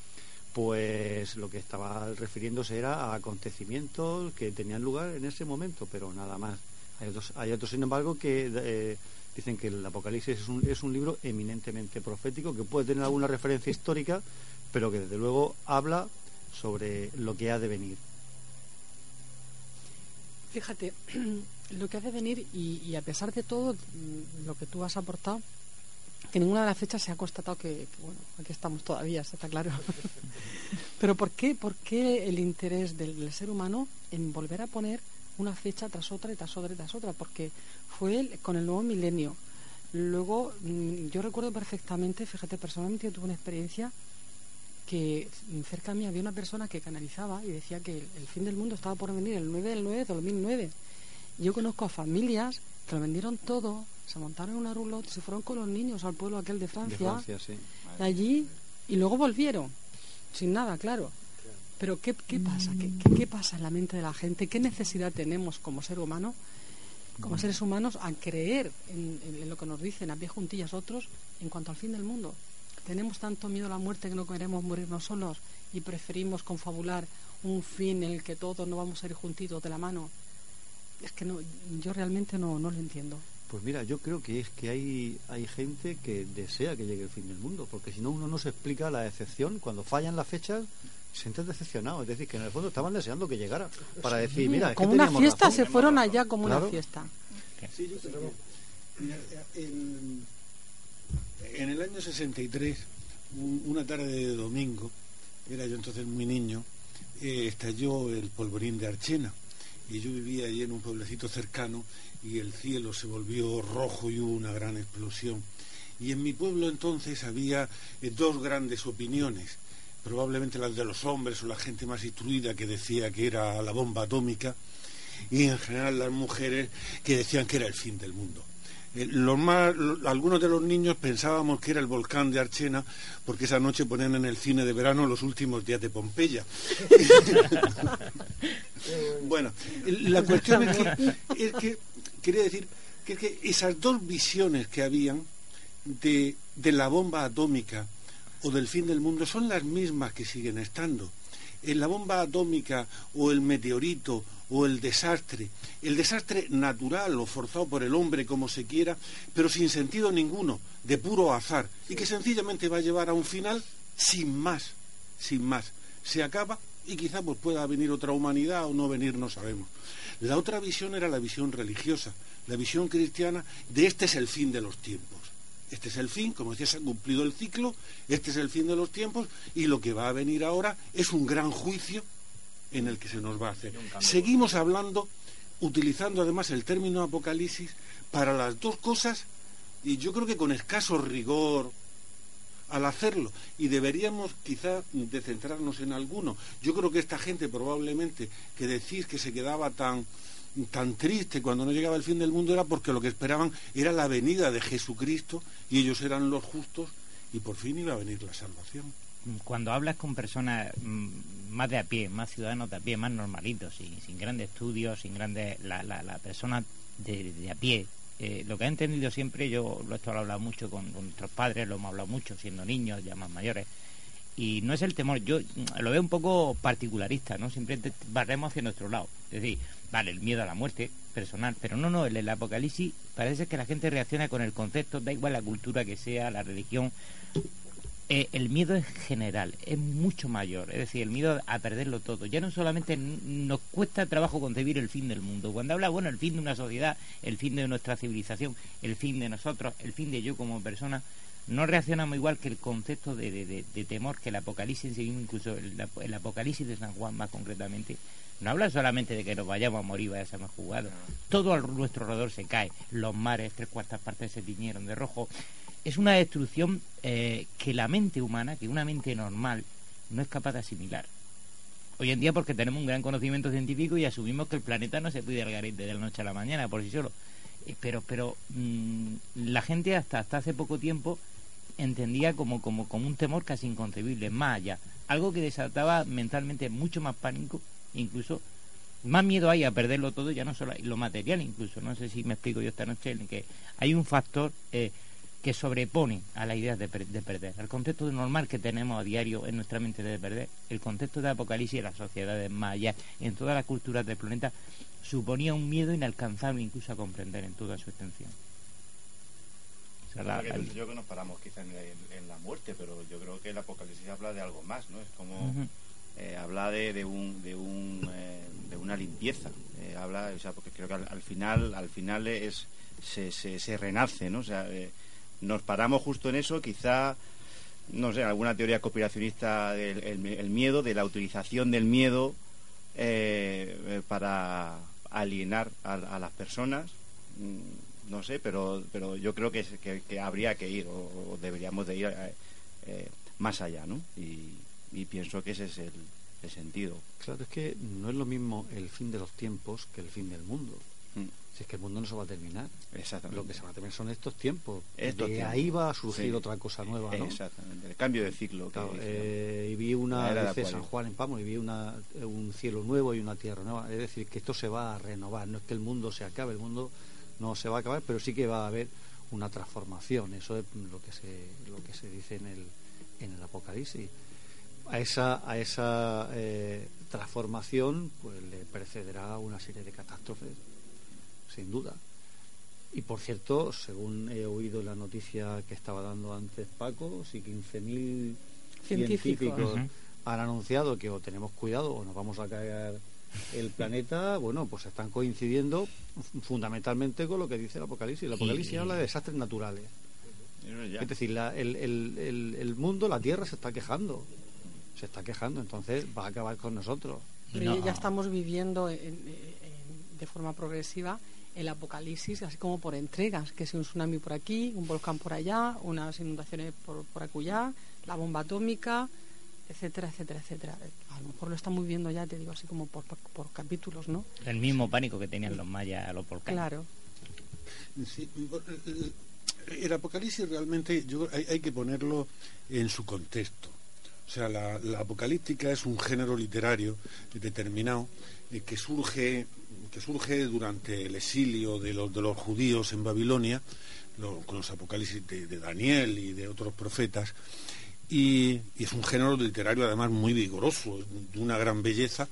pues lo que estaba refiriéndose era a acontecimientos que tenían lugar en ese momento, pero nada más. Hay otros, hay otros sin embargo, que eh, dicen que el Apocalipsis es un, es un libro eminentemente profético, que puede tener alguna referencia histórica, pero que desde luego habla sobre lo que ha de venir. Fíjate, lo que ha de venir y, a pesar de todo mm, lo que tú has aportado, que ninguna de las fechas se ha constatado que, bueno, aquí estamos todavía, está claro. Pero ¿por qué, ¿por qué el interés del ser humano en volver a poner una fecha tras otra y tras otra y tras otra, porque fue con el nuevo milenio. Luego, mm, yo recuerdo perfectamente, fíjate, personalmente yo tuve una experiencia que cerca de mí había una persona que canalizaba y decía que el, fin del mundo estaba por venir el 9 del 9 de 2009. Yo conozco a familias que lo vendieron todo, se montaron en una roulotte, se fueron con los niños al pueblo aquel de Francia, de allí, y luego volvieron, sin nada, claro. Pero ¿qué, pasa? ¿Qué, pasa en la mente de la gente? ¿Qué necesidad tenemos como ser humano, como seres humanos, a creer en, lo que nos dicen a pie juntillas otros en cuanto al fin del mundo? Tenemos tanto miedo a la muerte que no queremos morirnos solos y preferimos confabular un fin en el que todos no vamos a ir juntitos de la mano. Es que no, yo realmente no, no lo entiendo. Pues mira, yo creo que es que hay, hay gente que desea que llegue el fin del mundo, porque si no uno no se explica la excepción, cuando fallan las fechas, sientes decepcionado. Es decir, que en el fondo estaban deseando que llegara para decir, mira, es como una fiesta se fueron allá como una fiesta. Sí, yo en, en el año 63, una tarde de domingo, era yo entonces muy niño, eh, estalló el polvorín de Archena y yo vivía allí en un pueblecito cercano y el cielo se volvió rojo y hubo una gran explosión. Y en mi pueblo entonces había eh, dos grandes opiniones, probablemente las de los hombres o la gente más instruida que decía que era la bomba atómica, y en general las mujeres que decían que era el fin del mundo. Eh, los más, algunos de los niños pensábamos que era el volcán de Archena porque esa noche ponían en el cine de verano los últimos días de Pompeya. bueno, la cuestión es que, es que quería decir que, es que esas dos visiones que habían de, de la bomba atómica o del fin del mundo son las mismas que siguen estando. En la bomba atómica o el meteorito o el desastre, el desastre natural o forzado por el hombre como se quiera, pero sin sentido ninguno, de puro azar, y que sencillamente va a llevar a un final sin más, sin más. Se acaba y quizá pues pueda venir otra humanidad o no venir, no sabemos. La otra visión era la visión religiosa, la visión cristiana de este es el fin de los tiempos. Este es el fin, como decía, se ha cumplido el ciclo, este es el fin de los tiempos y lo que va a venir ahora es un gran juicio en el que se nos va a hacer. Seguimos hablando, utilizando además el término apocalipsis para las dos cosas y yo creo que con escaso rigor al hacerlo y deberíamos quizá de centrarnos en alguno. Yo creo que esta gente probablemente que decís que se quedaba tan tan triste cuando no llegaba el fin del mundo era porque lo que esperaban era la venida de Jesucristo y ellos eran los justos y por fin iba a venir la salvación. Cuando hablas con personas mm, más de a pie, más ciudadanos de a pie, más normalitos, sin, sin grandes estudios, sin grandes... La, la, persona de, a pie, eh, lo que ha entendido siempre, yo lo esto lo he hablado mucho con, con nuestros padres, lo hemos hablado mucho siendo niños, ya más mayores, y no es el temor, yo mm, lo veo un poco particularista, ¿no? Siempre barremos hacia nuestro lado. Es decir, vale, el miedo a la muerte personal, pero no, no, el, apocalipsis parece que la gente reacciona con el concepto, da igual la cultura que sea, la religión. Eh, el miedo es general, es mucho mayor, es decir, el miedo a perderlo todo. Ya no solamente nos cuesta trabajo concebir el fin del mundo. Cuando habla, bueno, el fin de una sociedad, el fin de nuestra civilización, el fin de nosotros, el fin de yo como persona, no reaccionamos igual que el concepto de, temor que el apocalipsis incluso el, el apocalipsis de San Juan más concretamente, no habla solamente de que nos vayamos a morir, vayamos a jugar. Todo a nuestro alrededor se cae. Los mares, tres cuartas partes se tiñeron de rojo. Es una destrucción eh, que la mente humana, que una mente normal, no es capaz de asimilar. Hoy en día porque tenemos un gran conocimiento científico y asumimos que el planeta no se puede al garete de la noche a la mañana por sí solo. Eh, Pero, pero mm, la gente hasta, hasta hace poco tiempo entendía como, como, como un temor casi inconcebible, más allá. Algo que desataba mentalmente mucho más pánico, incluso más miedo hay a perderlo todo, ya no solo lo material incluso, no sé si me explico yo esta noche, en que hay un factor eh, que sobrepone a la idea de, de perder, al concepto normal que tenemos a diario en nuestra mente de perder, el concepto de apocalipsis en las sociedades más allá, en todas las culturas del planeta, suponía un miedo inalcanzable incluso a comprender en toda su extensión. O sea, la- Lo que la- pienso yo que nos paramos quizá en, en- en la muerte, pero yo creo que el Apocalipsis habla de algo más, ¿no? Es como. Eh, habla de, de un, de, un, eh, de una limpieza, eh, habla, o sea, porque creo que al, al final, al final es se, se, renace, ¿no? O sea, nos paramos justo en eso, quizá no sé, alguna teoría conspiracionista del el, miedo, de la utilización del miedo eh, para alienar a, las personas. Mm, No sé, pero, pero yo creo que, que, habría que ir o, o deberíamos de ir eh, más allá, ¿no? Y, y pienso que ese es el, el sentido. Claro, es que no es lo mismo el fin de los tiempos que el fin del mundo. Mm. Si es que el mundo no se va a terminar. Exactamente. Lo que se va a terminar son estos tiempos. Estos de tiempos. ahí va a surgir Sí. otra cosa nueva, ¿no? Exactamente, el cambio de ciclo. Claro, eh, y vi una, dice. San Juan en Pamo, y vi una, un cielo nuevo y una tierra nueva. Es decir, que esto se va a renovar. No es que el mundo se acabe, el mundo no se va a acabar, pero sí que va a haber una transformación. Eso es lo que se, lo que se dice en el, en el Apocalipsis. A esa, a esa eh, transformación pues le precederá una serie de catástrofes, sin duda. Y por cierto, según he oído la noticia que estaba dando antes Paco, si 15.000 Científicos. científicos han anunciado que o tenemos cuidado o nos vamos a caer el planeta, bueno, pues están coincidiendo fundamentalmente con lo que dice el Apocalipsis. El Apocalipsis Y- habla de desastres naturales. Es decir, la- el, el- el- el mundo, la Tierra se está quejando. Se está quejando, entonces va a acabar con nosotros. Pero No. ya estamos viviendo en- en- en- de forma progresiva el apocalipsis, así como por entregas, que si un tsunami por aquí, un volcán por allá, unas inundaciones por, por acullá, la bomba atómica, etcétera, etcétera, etcétera. A lo mejor lo estamos viendo ya, te digo, así como por, por, por capítulos, ¿no? El mismo pánico que tenían los mayas a los volcanes. Claro. Sí, el apocalipsis realmente yo, hay, hay que ponerlo en su contexto. O sea, la, apocalíptica es un género literario determinado eh, que surge que surge durante el exilio de los, de los judíos en Babilonia, lo- con los apocalipsis de, Daniel y de otros profetas, y, y es un género literario además muy vigoroso, de una gran belleza,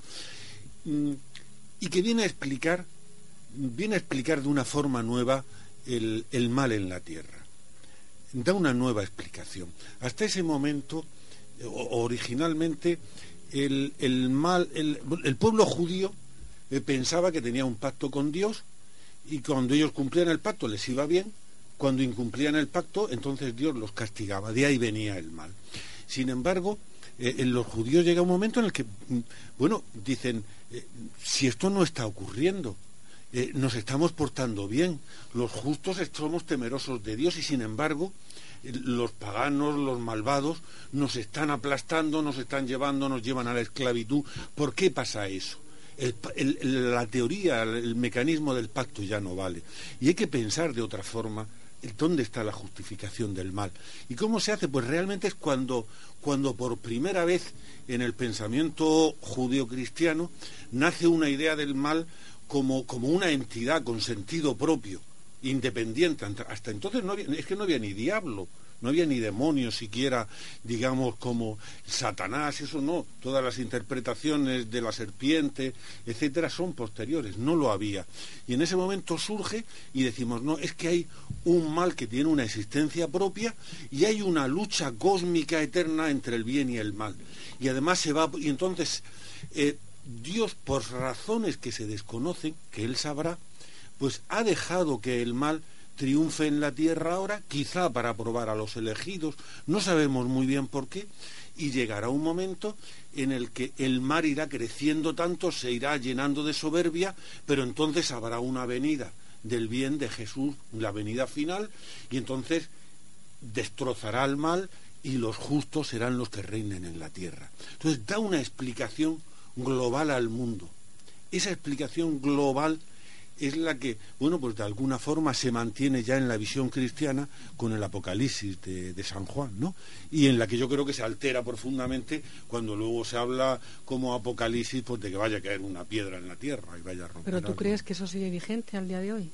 mm, y que viene a explicar, viene a explicar de una forma nueva el, el mal en la tierra. Da una nueva explicación. Hasta ese momento, originalmente, el, el mal, el, pueblo judío eh, pensaba que tenía un pacto con Dios y cuando ellos cumplían el pacto les iba bien, cuando incumplían el pacto entonces Dios los castigaba, de ahí venía el mal. Sin embargo, eh, en los judíos llega un momento en el que, mm, bueno, dicen, eh, si esto no está ocurriendo, nos estamos portando bien, los justos somos temerosos de Dios y sin embargo los paganos, los malvados, nos están aplastando, nos están llevando, nos llevan a la esclavitud. ¿Por qué pasa eso? La teoría, el, mecanismo del pacto ya no vale. Y hay que pensar de otra forma dónde está la justificación del mal. ¿Y cómo se hace? Pues realmente es cuando, cuando por primera vez en el pensamiento judío-cristiano nace una idea del mal como, como una entidad con sentido propio, independiente. Hasta entonces no había, es que no había ni diablo, no había ni demonio siquiera, digamos, como Satanás, eso no. Todas las interpretaciones de la serpiente, etcétera, son posteriores, no lo había. Y en ese momento surge y decimos, no, es que hay un mal que tiene una existencia propia y hay una lucha cósmica eterna entre el bien y el mal. Y además se va, y entonces eh, Dios, por razones que se desconocen, que Él sabrá, pues ha dejado que el mal triunfe en la tierra ahora, quizá para probar a los elegidos, no sabemos muy bien por qué, y llegará un momento en el que el mar irá creciendo tanto, se irá llenando de soberbia, pero entonces habrá una venida del bien de Jesús, la venida final, y entonces destrozará al mal y los justos serán los que reinen en la tierra. Entonces da una explicación global al mundo. Esa explicación global es la que, bueno, pues de alguna forma se mantiene ya en la visión cristiana con el Apocalipsis de, de San Juan, ¿no? Y en la que yo creo que se altera profundamente cuando luego se habla como Apocalipsis, pues de que vaya a caer una piedra en la tierra y vaya a romper Pero tú algo. crees que eso sigue vigente al día de hoy?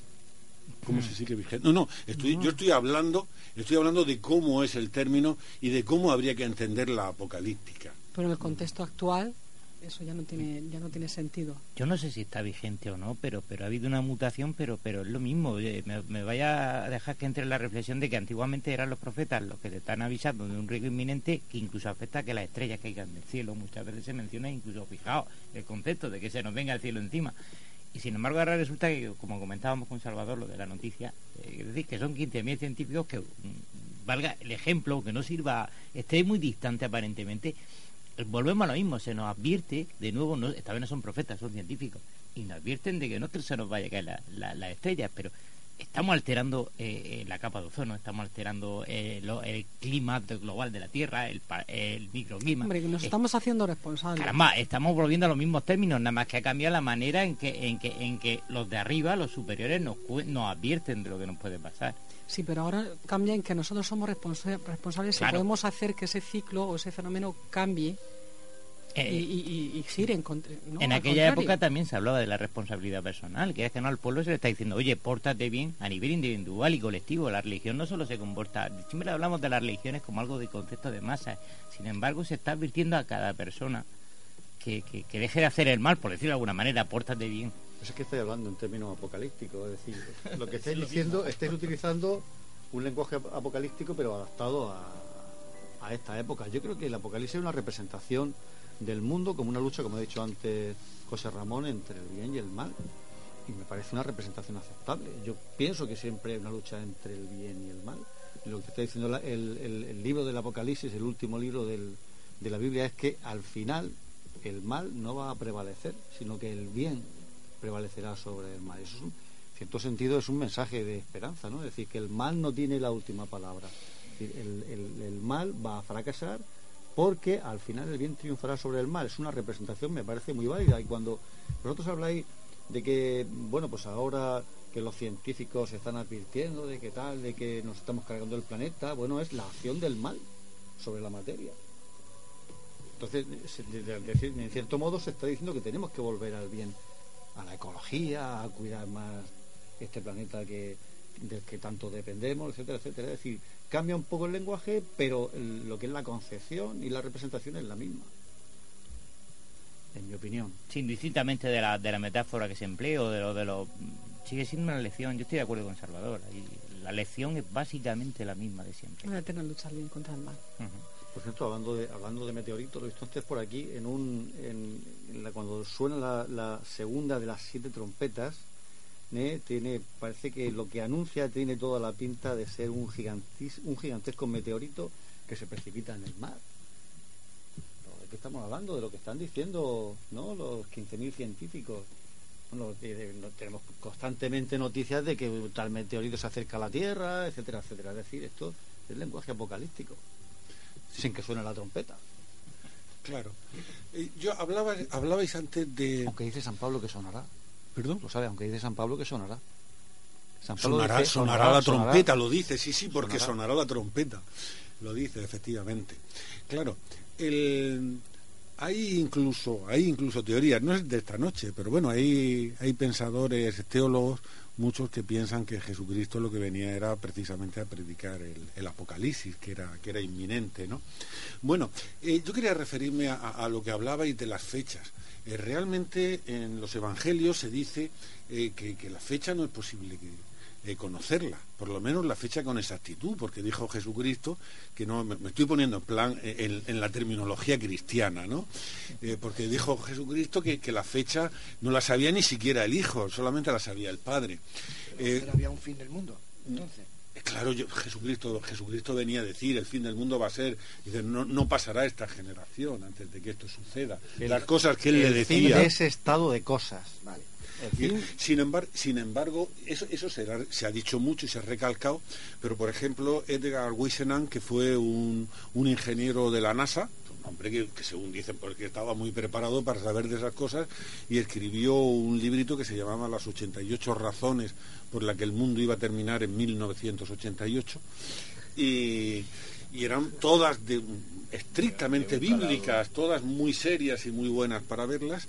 ¿Cómo se sigue vigente? No, no, estoy, yo estoy hablando, estoy hablando de cómo es el término y de cómo habría que entender la apocalíptica. Pero en el contexto actual eso ya no tiene ya no tiene sentido. Yo no sé si está vigente o no, pero pero ha habido una mutación, pero pero es lo mismo. Me, me vaya a dejar que entre en la reflexión de que antiguamente eran los profetas los que te están avisando de un riesgo inminente que incluso afecta a que las estrellas caigan del cielo. Muchas veces se menciona incluso, fijaos, el concepto de que se nos venga el cielo encima. Y sin embargo ahora resulta que, como comentábamos con Salvador, lo de la noticia, eh, es decir, que son 15.000 científicos que, mm, valga el ejemplo, que no sirva, esté muy distante aparentemente, volvemos a lo mismo, se nos advierte, de nuevo, no, esta vez no son profetas, son científicos, y nos advierten de que no se nos vaya a caer la- la- las estrellas, pero estamos alterando eh, eh, la capa de ozono, estamos alterando eh, lo- el clima global de la Tierra, el, el microclima. Hombre, que nos Eh, estamos haciendo responsables. Caramba, estamos volviendo a los mismos términos, nada más que ha cambiado la manera en que, en que, en que los de arriba, los superiores, nos, nos advierten de lo que nos puede pasar. Sí, pero ahora cambia en que nosotros somos responsa- responsables Claro. y podemos hacer que ese ciclo o ese fenómeno cambie Eh, y, y- y- gire en, contra- no, en aquella contrario. época también se hablaba de la responsabilidad personal, que es que no al pueblo se le está diciendo, oye, pórtate bien a nivel individual y colectivo. La religión no solo se comporta, siempre hablamos de las religiones como algo de concepto de masa. Sin embargo, se está advirtiendo a cada persona que, que, que deje de hacer el mal, por decirlo de alguna manera, pórtate bien. Pues es que estoy hablando en términos apocalípticos, es decir, lo que estáis diciendo, estáis utilizando un lenguaje ap- apocalíptico pero adaptado a, a esta época. Yo creo que el apocalipsis es una representación del mundo como una lucha, como ha dicho antes José Ramón, entre el bien y el mal. Y me parece una representación aceptable. Yo pienso que siempre hay una lucha entre el bien y el mal. Lo que está diciendo el, libro del Apocalipsis, el último libro del- de la Biblia, es que al final el mal no va a prevalecer, sino que el bien prevalecerá sobre el mal. Eso es un- cierto sentido es un mensaje de esperanza, ¿no? Es decir, que el mal no tiene la última palabra. Es decir, el mal va a fracasar porque al final el bien triunfará sobre el mal. Es una representación, me parece muy válida. Y cuando vosotros habláis de que, bueno, pues ahora que los científicos están advirtiendo de que tal, de que nos estamos cargando el planeta, bueno, es la acción del mal sobre la materia. Entonces, en cierto modo se está diciendo que tenemos que volver al bien, a la ecología, a cuidar más este planeta que del que tanto dependemos, etcétera, etcétera. Es decir, cambia un poco el lenguaje, pero el- lo que es la concepción y la representación es la misma. En mi opinión. Sí, indistintamente de la, de la metáfora que se emplea o de lo de lo sigue siendo una lección. Yo estoy de acuerdo con Salvador. ahí la lección es básicamente la misma de siempre. Una eterna lucha bien contra el mal. Por cierto, hablando de, hablando de meteoritos, lo he visto antes por aquí, en un, en, en la, cuando suena la, la segunda de las siete trompetas, ¿eh? tiene, parece que lo que anuncia tiene toda la pinta de ser un, gigantis, un gigantesco meteorito que se precipita en el mar. ¿De qué estamos hablando? De lo que están diciendo ¿no? los 15.000 científicos. Bueno, no- tenemos constantemente noticias de que tal meteorito se acerca a la Tierra, etcétera, etcétera. Es decir, esto es lenguaje apocalíptico, sin que suene la trompeta. Claro. Eh, yo hablaba, hablabais antes de... Aunque dice San Pablo que sonará. ¿Perdón? Lo sabe, aunque dice San Pablo que sonará. San Pablo Sonará, dice, sonará la sonará. trompeta, lo dice, sí, sí, porque Sonará. sonará la trompeta. Lo dice, efectivamente. Claro, el, hay incluso, hay incluso teorías, no es de esta noche, pero bueno, hay, hay pensadores, teólogos, muchos que piensan que Jesucristo lo que venía era precisamente a predicar el, el Apocalipsis, que era, que era inminente, ¿no? Bueno, eh, yo quería referirme a, a- a lo que hablabais de las fechas. Eh, realmente en los evangelios se dice eh, que, que la fecha no es posible que, eh, conocerla, por lo menos la fecha con exactitud, porque dijo Jesucristo que no, me, me estoy poniendo en plan eh, en, en la terminología cristiana, ¿no? Porque dijo Jesucristo que, que la fecha no la sabía ni siquiera el Hijo, solamente la sabía el Padre. Pero había un fin del mundo. Entonces, Claro, yo- Jesucristo, Jesucristo venía a decir, el fin del mundo va a ser, dice, no, no pasará esta generación antes de que esto suceda. El- Las cosas que él le fin decía. de ese estado de cosas. Vale. Sin embargo, sin embargo eso, eso se, ha- se ha dicho mucho y se ha recalcado, pero por ejemplo, Edgar Whisenant, que fue un, un ingeniero de la NASA, hombre que, que según dicen porque estaba muy preparado para saber de esas cosas, y escribió un librito que se llamaba Las 88 razones por las que el mundo iba a terminar en 1988, y, y eran todas de, estrictamente bíblicas, todas muy serias y muy buenas para verlas,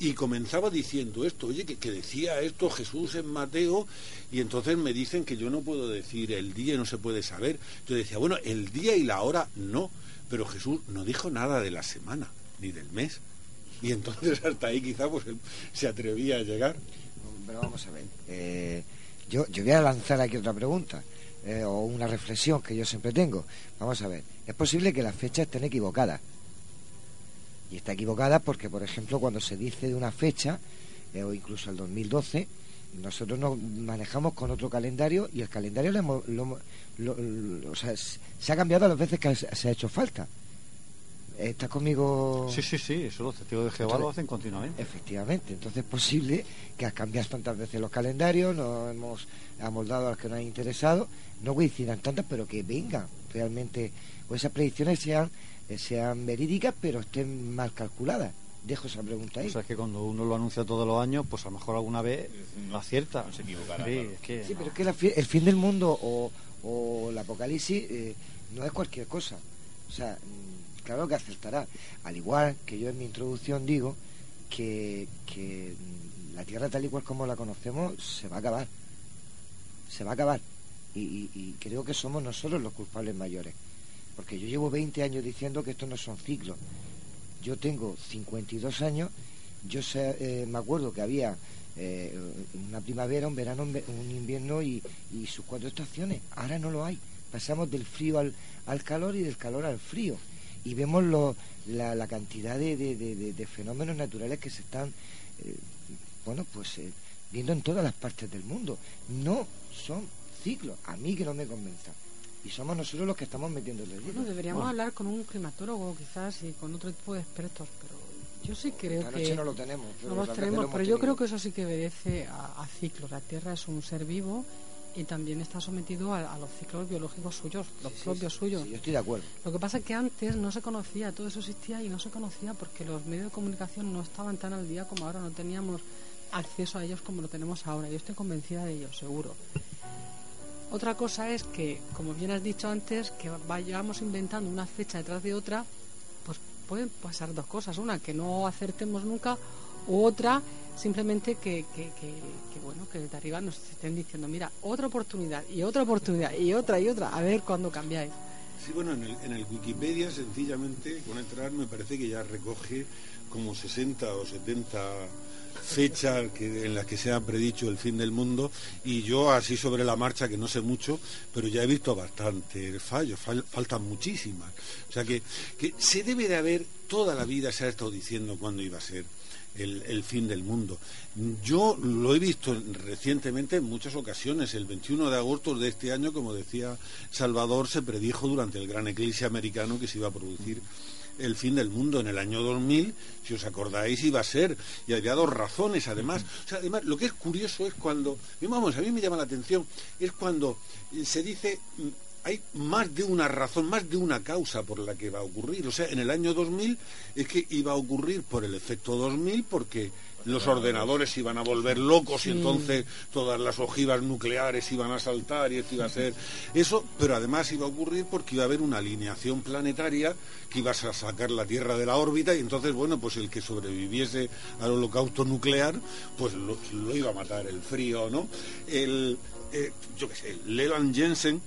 y comenzaba diciendo esto, oye, que, que decía esto Jesús en Mateo, y entonces me dicen que yo no puedo decir el día y no se puede saber. Yo decía, bueno, el día y la hora no, pero Jesús no dijo nada de la semana, ni del mes. Y entonces hasta ahí quizá pues se atrevía a llegar. pero vamos a ver. eh, yo, yo voy a lanzar aquí otra pregunta, eh, o una reflexión que yo siempre tengo. Vamos a ver. Es posible que las fechas estén equivocadas. Y está equivocada porque, por ejemplo, cuando se dice de una fecha, eh, o incluso el 2012, nosotros nos manejamos con otro calendario y el calendario lo hemos- lo lo- lo- o sea, s- se ha cambiado a las veces que se ha hecho falta. ¿Estás conmigo? Sí, sí, sí, eso los testigos de Jehová lo hacen continuamente. Efectivamente, entonces es posible que al cambiar tantas veces los calendarios, nos hemos amoldado a los que nos han interesado, no coincidan tantas, pero que vengan realmente, o esas predicciones sean, eh, sean verídicas, pero estén mal calculadas. Dejo esa pregunta ahí. O sea, es que cuando uno lo anuncia todos los años, pues a lo mejor alguna vez no acierta. se equivocará, Sí, claro. es que, Sí, pero es que la el fin del mundo o, o el apocalipsis eh, no es cualquier cosa. O sea, mm, claro que acertará. Al igual que yo en mi introducción digo que, que mm, la Tierra tal y cual como la conocemos se va a acabar. Se va a acabar. Y, y- y creo que somos nosotros los culpables mayores. Porque yo llevo 20 años diciendo que estos no son ciclos. Yo tengo 52 años, yo sé, eh, me acuerdo que había eh, una primavera, un verano, un invierno y, sus cuatro estaciones. Ahora no lo hay. Pasamos del frío al, al calor y del calor al frío. Y vemos la, cantidad de, fenómenos naturales que se están, eh, bueno, pues viendo en todas las partes del mundo. No son ciclos. A mí que no me convenza. Y somos nosotros los que estamos metiendo el dedo. Bueno, deberíamos Bueno, hablar con un climatólogo quizás y con otro tipo de expertos, pero Yo sí creo que... no lo tenemos. pero No tenemos, lo hemos pero yo creo que eso sí que obedece a, a ciclos. La Tierra es un ser vivo y también está sometido a, a los ciclos biológicos suyos, los sí, propios sí, suyos. sí, yo estoy de acuerdo. Lo que pasa es que antes no se conocía, todo eso existía y no se conocía porque los medios de comunicación no estaban tan al día como ahora, no teníamos acceso a ellos como lo tenemos ahora. Yo estoy convencida de ello, seguro. Otra cosa es que, como bien has dicho antes, que vayamos inventando una fecha detrás de otra, pues pueden pasar dos cosas. Una, que no acertemos nunca, u otra, simplemente que, que, que, que, bueno, que desde arriba nos estén diciendo, mira, otra oportunidad, y otra oportunidad, y otra, y otra, a ver cuándo cambiáis. Sí, bueno, en el, en el Wikipedia, sencillamente, con entrar, me parece que ya recoge como 60 o 70 fechas que, en las que se ha predicho el fin del mundo y yo así sobre la marcha, que no sé mucho, pero ya he visto bastantes fallos, fal- faltan muchísimas. O sea que, que se debe de haber, toda la vida se ha estado diciendo cuándo iba a ser el, el fin del mundo. Yo lo he visto en- recientemente en muchas ocasiones. El 21 de agosto de este año, como decía Salvador, se predijo durante el gran eclipse americano que se iba a producir el fin del mundo en el año 2000, si os acordáis, iba a ser, y había dos razones además. O sea, además, lo que es curioso es cuando, vamos, a mí me llama la atención, es cuando se dice, hay más de una razón, más de una causa por la que va a ocurrir. O sea, en el año 2000 es que iba a ocurrir por el efecto 2000, porque los ordenadores iban a volver locos y entonces todas las ojivas nucleares iban a saltar y esto iba a ser eso, pero además iba a ocurrir porque iba a haber una alineación planetaria que iba a sacar la Tierra de la órbita y entonces, bueno, pues el que sobreviviese al holocausto nuclear, pues lo, lo iba a matar el frío, ¿no? El, eh, yo qué sé, Leland Jensen,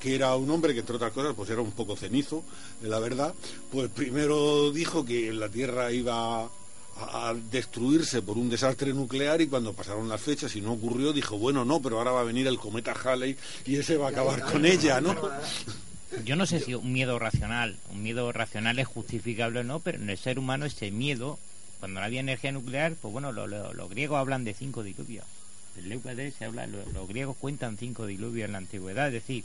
que era un hombre que entre otras cosas pues era un poco cenizo, eh, la verdad, pues primero dijo que la Tierra iba a, destruirse por un desastre nuclear y cuando pasaron las fechas y no ocurrió dijo, bueno, no, pero ahora va a venir el cometa Halley y ese va a acabar con ella, ¿no? Yo no sé si un miedo racional, un miedo racional es justificable o no, pero en el ser humano ese miedo, cuando no había energía nuclear, pues bueno, lo- lo- los griegos hablan de cinco diluvios. En Leucades se habla, lo- los griegos cuentan cinco diluvios en la antigüedad, es decir,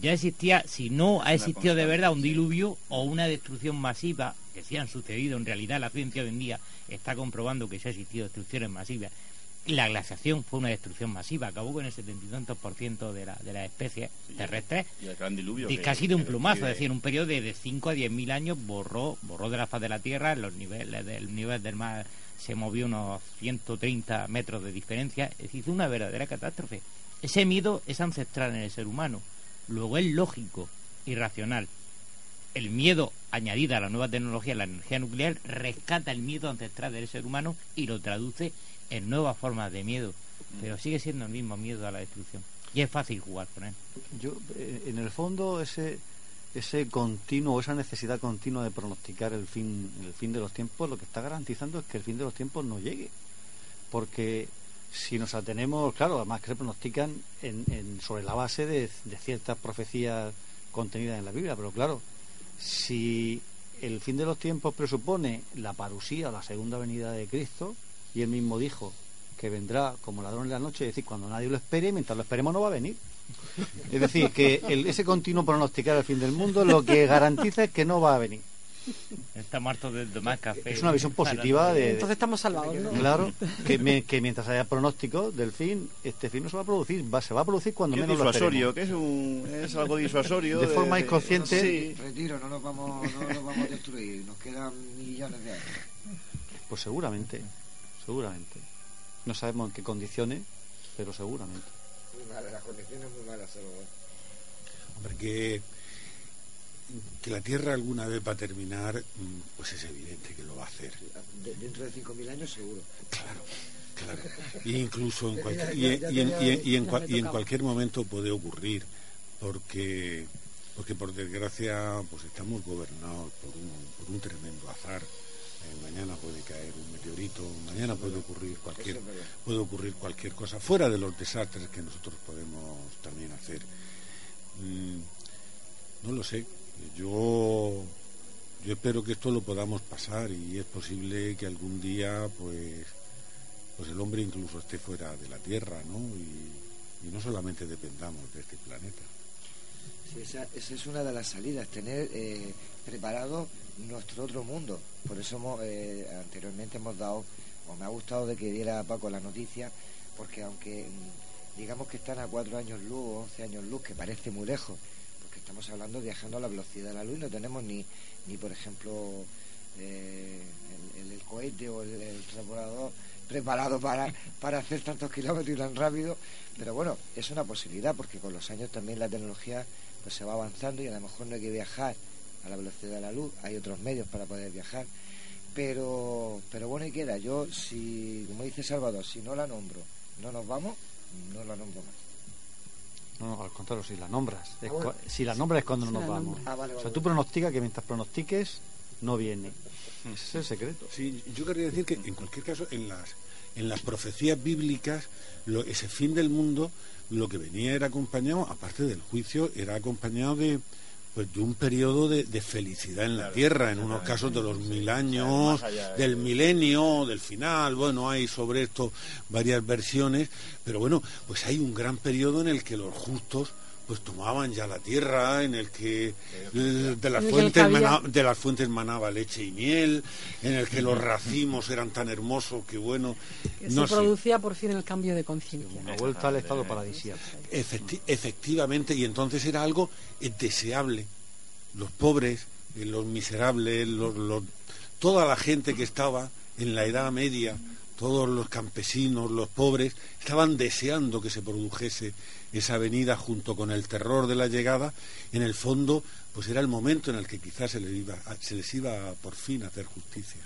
ya existía, si no ha existido de verdad un diluvio o una destrucción masiva, que sí han sucedido, en realidad la ciencia hoy en día está comprobando que sí ha existido destrucciones masivas. La glaciación fue una destrucción masiva, acabó con el setenta y tantos por ciento de, la, de las especies terrestres Y el gran diluvio. que- casi de un plumazo, es decir, un periodo de, de 5 a 10 mil años borró, borró de la faz de la Tierra, los niveles del nivel del mar se movió unos 130 metros de diferencia, es decir, una verdadera catástrofe. Ese miedo es ancestral en el ser humano, luego es lógico y racional. El miedo añadido a la nueva tecnología, la energía nuclear, rescata el miedo ancestral del ser humano y lo traduce en nuevas formas de miedo, pero sigue siendo el mismo miedo a la destrucción. Y es fácil jugar con él. Yo, eh, en el fondo, ese ese continuo, esa necesidad continua de pronosticar el fin, el fin de los tiempos, lo que está garantizando es que el fin de los tiempos no llegue. Porque si nos atenemos, claro, además que se pronostican en, en- sobre la base de, ciertas profecías contenidas en la Biblia, pero claro, si el fin de los tiempos presupone la parusía, la segunda venida de Cristo, y él mismo dijo que vendrá como ladrón en la noche, es decir, cuando nadie lo espere, mientras lo esperemos no va a venir. Es decir, que el- ese continuo pronosticar el fin del mundo lo que garantiza es que no va a venir. Estamos hartos de tomar café. Es una visión positiva de... Entonces estamos salvados, ¿no? Claro, que, me- que mientras haya pronóstico del fin, este fin no se va a producir, va, se va a producir cuando menos lo disuasorio, que es, un, es algo disuasorio. De forma inconsciente. Sí. Retiro, no nos vamos, no nos vamos a destruir, nos quedan millones de años. Pues seguramente, seguramente. No sabemos en qué condiciones, pero seguramente. Malas, las condiciones muy malas, Salvador. Hombre, que, que la Tierra alguna vez va a terminar, mm, pues es evidente que lo va a hacer. De- dentro de 5.000 años seguro. Claro, claro. Y incluso en cualquier, y, en, y y cualquier momento puede ocurrir, porque porque por desgracia pues estamos gobernados por un, por un tremendo azar. Mañana puede caer un meteorito, mañana puede ocurrir cualquier puede ocurrir cualquier cosa fuera de los desastres que nosotros podemos también hacer. Mm, no lo sé. Yo yo espero que esto lo podamos pasar y es posible que algún día pues pues el hombre incluso esté fuera de la Tierra, ¿no? Y, y no solamente dependamos de este planeta. Sí, esa, esa es una de las salidas, tener eh, preparado nuestro otro mundo. Por eso hemos, eh, anteriormente hemos dado, o me ha gustado de que diera Paco la noticia, porque aunque mm, digamos que están a cuatro años luz o once años luz, que parece muy lejos, porque estamos hablando viajando a la velocidad de la luz no tenemos ni, ni por ejemplo, eh, el, cohete o el, el preparado para, para hacer tantos kilómetros y tan rápido. Pero bueno, es una posibilidad porque con los años también la tecnología pues se va avanzando y a lo mejor no hay que viajar a la velocidad de la luz, hay otros medios para poder viajar. Pero, pero bueno, y queda. Yo, si, como dice Salvador, si no la nombro, no nos vamos, no la nombro más. No, no, al contrario, si la nombras. Es Ah, bueno. si la nombras es cuando Si no nos vamos. Ah, vale, o sea, tú pronosticas que mientras pronostiques, no viene. Ese es el secreto. Sí, yo querría decir que en cualquier caso, en las, en las profecías bíblicas, lo- ese fin del mundo, lo que venía era acompañado, aparte del juicio, era acompañado de, pues, de un periodo de, de felicidad en la tierra, en unos casos de los mil años, allá del milenio, del final, bueno, hay sobre esto varias versiones, pero bueno, pues hay un gran periodo en el que los justos pues tomaban ya la tierra, en el que eh, de las fuentes cabía- mana- de las fuentes manaba leche y miel, en el que los racimos eran tan hermosos que bueno, Que no se sé. producía por fin el cambio de conciencia. Una vuelta al estado paradisíaco. Efecti- efectivamente, y entonces era algo eh, deseable. Los pobres, eh, los miserables, los- los- toda la gente que estaba en la Edad Media, todos los campesinos, los pobres, estaban deseando que se produjese esa venida junto con el terror de la llegada. En el fondo, pues era el momento en el que quizás se les iba, se les iba por fin a hacer justicia.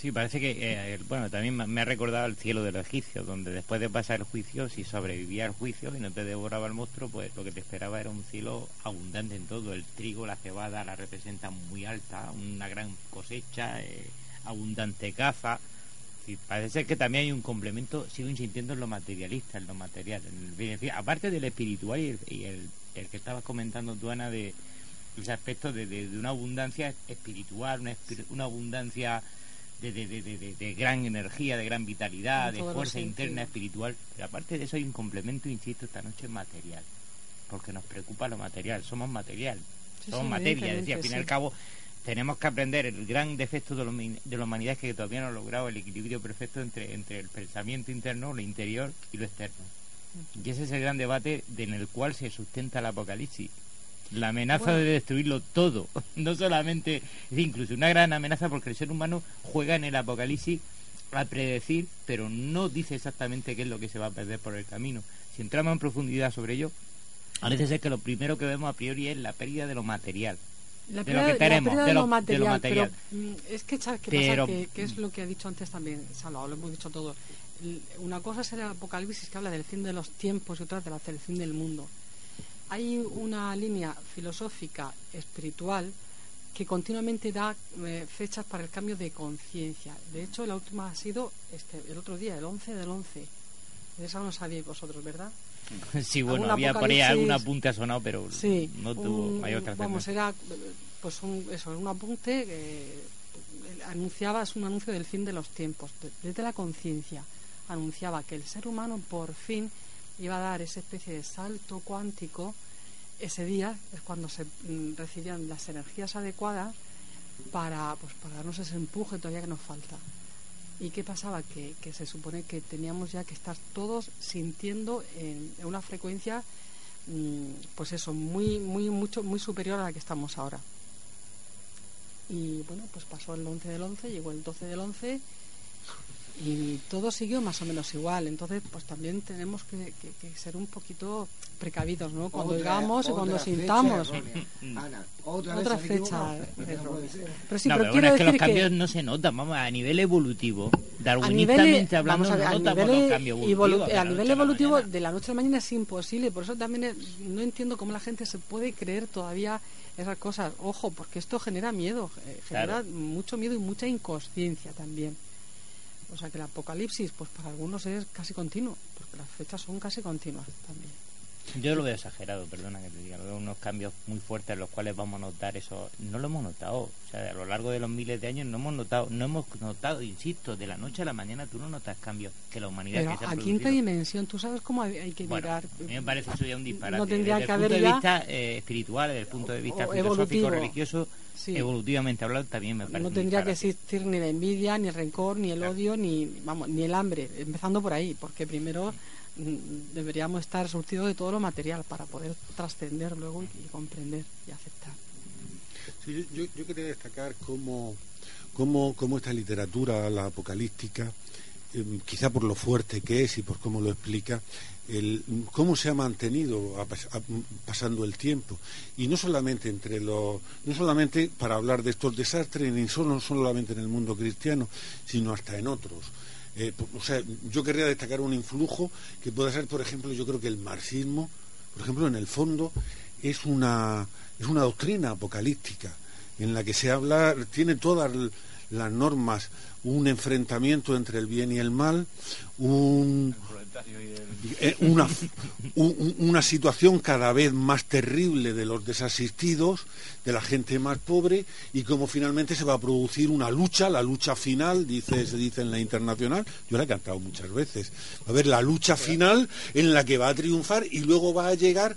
Sí, parece que, eh, el- bueno, también me- me ha recordado el cielo de los egipcios, donde después de pasar el juicio, si sobrevivía al juicio y no te devoraba el monstruo, pues lo que te esperaba era un cielo abundante en todo. El trigo, la cebada la representan muy alta, una gran cosecha, eh, abundante caza. Sí, parece ser que también hay un complemento, sigo insistiendo en lo materialista, en lo material. en el aparte del espiritual y el, y el- el que estabas comentando tú, Ana, de ese aspecto de, de- de una abundancia espiritual, una, una abundancia de, de- gran energía, de gran vitalidad, de fuerza interna espiritual. Pero aparte de eso hay un complemento, insisto, esta noche material. Porque nos preocupa lo material, somos material, Sí, somos sí, materia. Es decir, al fin y al cabo tenemos que aprender el gran defecto de, la humi- de la humanidad es que todavía no ha logrado el equilibrio perfecto entre, entre el pensamiento interno, lo interior y lo externo. Y ese es el gran debate de- en el cual se sustenta el apocalipsis. La amenaza Bueno. de destruirlo todo, no solamente, es incluso una gran amenaza porque el ser humano juega en el apocalipsis a predecir, pero no dice exactamente qué es lo que se va a perder por el camino. Si entramos en profundidad sobre ello, parece ser que lo primero que vemos a priori es la pérdida de lo material. La de lo pérdida- que tenemos, de lo, material, de lo material. Pero, mm, es que, ¿sabes qué Pero- pasa? Que, que es lo que ha dicho antes también Salvador, lo hemos dicho todo. Una cosa es el apocalipsis que habla del fin de los tiempos y otra de la- del fin del mundo. Hay una línea filosófica, espiritual, que continuamente da eh, fechas para el cambio de conciencia. De hecho, la última ha sido este, el otro día, el 11 del 11. De esa no sabíais vosotros, ¿verdad? Sí, bueno, había por ahí algún apunte ha sonado, pero Sí, no tuvo un- mayor Vamos, trascendencia. era eh, pues un, eso, un apunte que anunciaba, es un anuncio del fin de los tiempos, de- desde la conciencia. Anunciaba que el ser humano por fin iba a dar esa especie de salto cuántico. Ese día es cuando se mm, recibían las energías adecuadas para, pues, para darnos ese empuje todavía que nos falta. ¿Y qué pasaba? Que, que se supone que teníamos ya que estar todos sintiendo en, en una frecuencia, mm, pues eso, muy, muy, mucho, muy superior a la que estamos ahora. Y bueno, pues pasó el 11 del 11, llegó el 12 del 11 y todo siguió más o menos igual. Entonces, pues también tenemos que, que- que ser un poquito precavidos, ¿no? Cuando digamos o cuando sintamos. Ana, otra, fecha puede ser. Pero sí, no, pero pero quiero bueno, es que los que- cambios no se notan, vamos, a nivel evolutivo, a nivel, darwinistamente hablando, vamos a ver, no a notamos nivel los cambios evolu- evolutivos. a nivel la evolutivo de la noche a la mañana es imposible por eso también es- no entiendo cómo la gente se puede creer todavía esas cosas ojo porque esto genera miedo eh, genera Claro. mucho miedo y mucha inconsciencia también o sea que el apocalipsis pues para algunos es casi continuo porque las fechas son casi continuas también Yo lo veo exagerado, perdona que te diga. Veo unos cambios muy fuertes los cuales vamos a notar eso. No lo hemos notado. O sea, a lo largo de los miles de años no hemos notado, no hemos notado, insisto, de la noche a la mañana tú no notas cambios que la humanidad Pero que se a quinta dimensión, ¿tú sabes cómo hay hay que Bueno, mirar? a mí me parece eso ya un disparate. No tendría desde que el punto haber de vista eh, espiritual, desde el punto de vista filosófico, evolutivo. religioso, Sí. evolutivamente hablando, también me parece No tendría que existir ni la envidia, ni el rencor, ni el odio, ni vamos, ni el hambre, empezando por ahí, porque primero mm, deberíamos estar surtidos de todo lo material para poder trascender luego y, comprender y aceptar. Sí, yo, yo quería destacar cómo, cómo, cómo esta literatura, la apocalíptica, eh, quizá por lo fuerte que es y por cómo lo explica, el, cómo se ha mantenido pasando el tiempo. Y no solamente entre los, no solamente para hablar de estos desastres, ni solo, solamente en el mundo cristiano, sino hasta en otros. Eh, po- o sea, yo querría destacar un influjo que pueda ser, por ejemplo, yo creo que el marxismo, por ejemplo, en el fondo, es una, es una doctrina apocalíptica en la que se habla, tiene todas las normas, un enfrentamiento entre el bien y el mal, un, una, un- un- una situación cada vez más terrible de los desasistidos, de la gente más pobre, y cómo finalmente se va a producir una lucha, la lucha final, dice, se dice en la internacional, yo la he cantado muchas veces, va a haber la lucha final en la que va a triunfar y luego va a llegar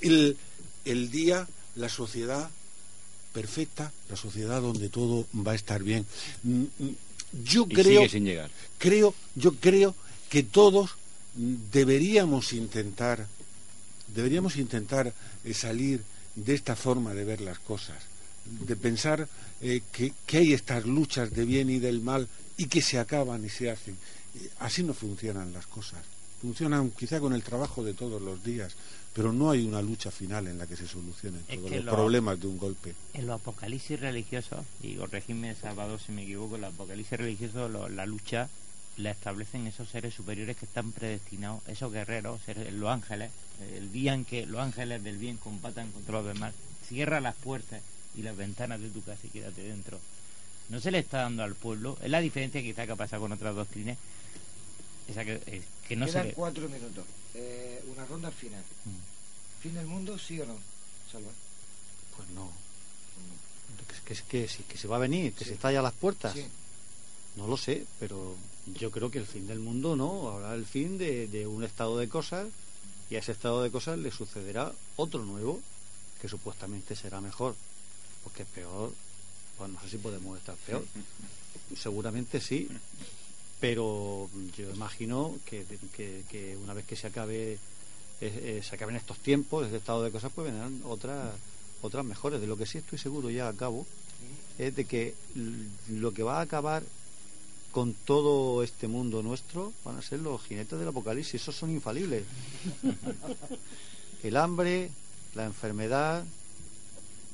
el, el día, la sociedad perfecta, la sociedad donde todo va a estar bien. Mm, mm, Yo Y creo, sigue sin llegar. creo, yo creo que todos deberíamos intentar, deberíamos intentar eh, salir de esta forma de ver las cosas, de pensar eh, que, que hay estas luchas de bien y del mal y que se acaban y se hacen. Eh, Así no funcionan las cosas. Funcionan quizá con el trabajo de todos los días, pero no hay una lucha final en la que se solucionen Es todos los lo- problemas de un golpe. En los apocalipsis religiosos, y corregidme Salvador si me equivoco, en los apocalipsis religiosos lo- la lucha la establecen esos seres superiores que están predestinados, esos guerreros, seres- los ángeles, el día en que los ángeles del bien combatan contra los demás, cierra las puertas y las ventanas de tu casa y quédate dentro. No se le está dando al pueblo, es la diferencia quizá que ha pasado con otras doctrinas, esa que, eh, que no se Quedan le... cuatro minutos. Eh, una ronda final. ¿Fin del mundo, sí o no? Salva. Pues no. Que, que, que, que se va a venir, que se está ya a las puertas. Sí. No lo sé, pero yo creo que el fin del mundo no, habrá el fin de, de un estado de cosas y a ese estado de cosas le sucederá otro nuevo que supuestamente será mejor, porque peor, pues no sé si podemos estar peor. Seguramente sí, pero yo imagino que, que- que una vez que se acabe eh, eh, se acaben estos tiempos, este estado de cosas, pues vendrán otras otras mejores. De lo que sí estoy seguro ya a cabo es de que lo que va a acabar con todo este mundo nuestro van a ser los jinetes del apocalipsis, esos son infalibles. El hambre, la enfermedad,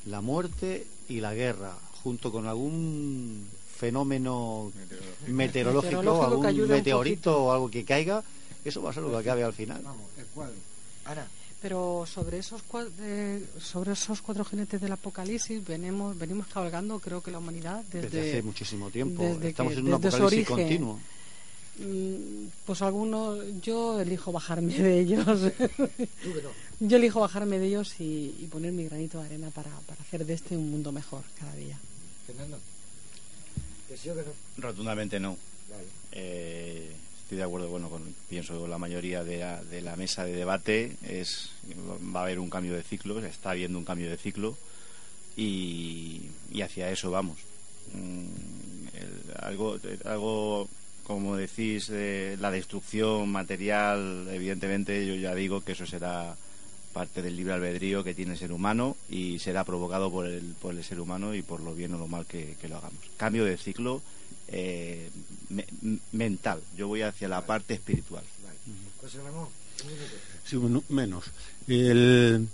la muerte y la guerra, junto con algún fenómeno meteorológico, algún meteorito o algo que caiga, eso va a ser lo que acabe al final. Vamos, el cuadro. Ana. Pero sobre esos cua- eh, sobre esos cuatro jinetes del apocalipsis venimos venimos cabalgando creo que la humanidad desde, Desde hace muchísimo tiempo. desde Estamos que- en un apocalipsis origen. continuo. Mm, Pues algunos, yo elijo bajarme de ellos. Yo elijo bajarme de ellos y, y poner mi granito de arena para, para hacer de este un mundo mejor cada día. Fernando. ¿Que sí o que no? Rotundamente no. Vale. Eh, estoy de acuerdo, bueno, con, pienso la mayoría de la, mesa de debate es va a haber un cambio de ciclo, se está habiendo un cambio de ciclo y, hacia eso vamos. Mm, algo, algo como decís, la destrucción material, evidentemente yo ya digo que eso será parte del libre albedrío que tiene el ser humano y será provocado por el, por el ser humano y por lo bien o lo mal que lo hagamos. Cambio de ciclo eh, me- mental, yo voy hacia la parte espiritual. José Ramón. Sí, bueno, menos. El-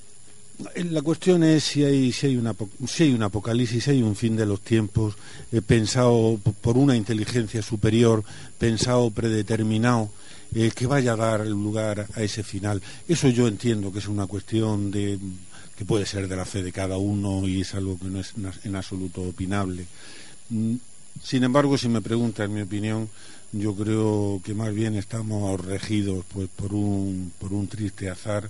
la cuestión es si hay, si, hay una, apo- si hay un apocalipsis, si hay un fin de los tiempos, eh, pensado por una inteligencia superior, pensado, predeterminado, eh, que vaya a dar lugar a ese final. Eso yo entiendo que es una cuestión de que puede ser de la fe de cada uno y es algo que no es en absoluto opinable. Sin embargo, si me preguntas mi opinión, yo creo que más bien estamos regidos pues por un, por un triste azar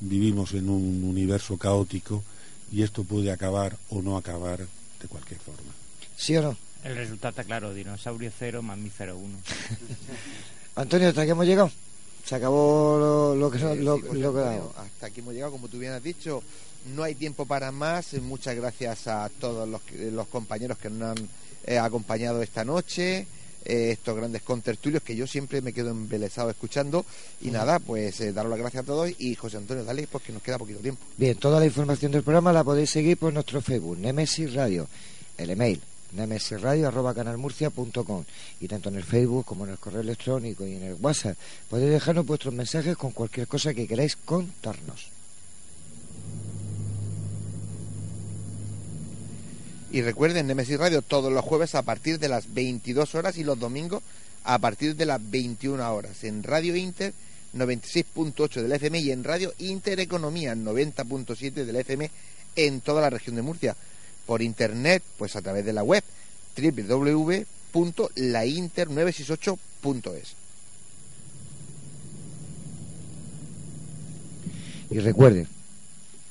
vivimos en un universo caótico y esto puede acabar o no acabar de cualquier forma. ¿Sí o no? El resultado está claro, dinosaurio cero, mamífero uno. Antonio, ¿hasta aquí hemos llegado? Se acabó lo, lo que... Eh, lo, sí, pues, lo que- Antonio, hasta aquí hemos llegado, como tú bien has dicho. No hay tiempo para más. Muchas gracias a todos los, que- los compañeros que nos han eh, acompañado esta noche. eh, estos grandes contertulios que yo siempre me quedo embelesado escuchando. Y nada, pues eh, daros las gracias a todos. Y José Antonio, dale, porque nos queda poquito tiempo. Bien, toda la información del programa la podéis seguir por nuestro Facebook, Nemesis Radio, el email, nemesisradio.canalmurcia.com y tanto en el Facebook como en el correo electrónico y en el WhatsApp podéis dejarnos vuestros mensajes con cualquier cosa que queráis contarnos. Y recuerden, Nemesis Radio todos los jueves a partir de las 22 horas y los domingos a partir de las 21 horas en Radio Inter 96.8 del FM y en Radio Intereconomía 90.7 del FM en toda la región de Murcia. Por internet, pues a través de la web www.lainter968.es. Y recuerden,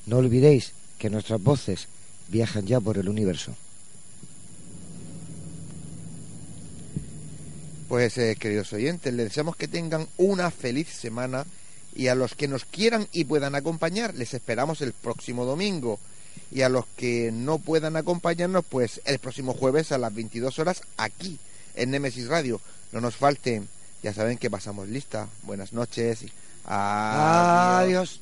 no olvidéis que nuestras voces viajan ya por el universo. Pues eh, queridos oyentes, les deseamos que tengan una feliz semana y a los que nos quieran y puedan acompañar, les esperamos el próximo domingo. Y a los que no puedan acompañarnos, pues el próximo jueves a las 22 horas aquí en Nemesis Radio. No nos falten, ya saben que pasamos lista. Buenas noches. y Adiós.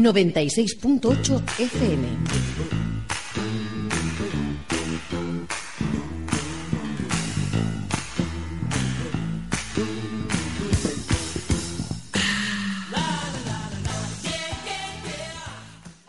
...96.8 FM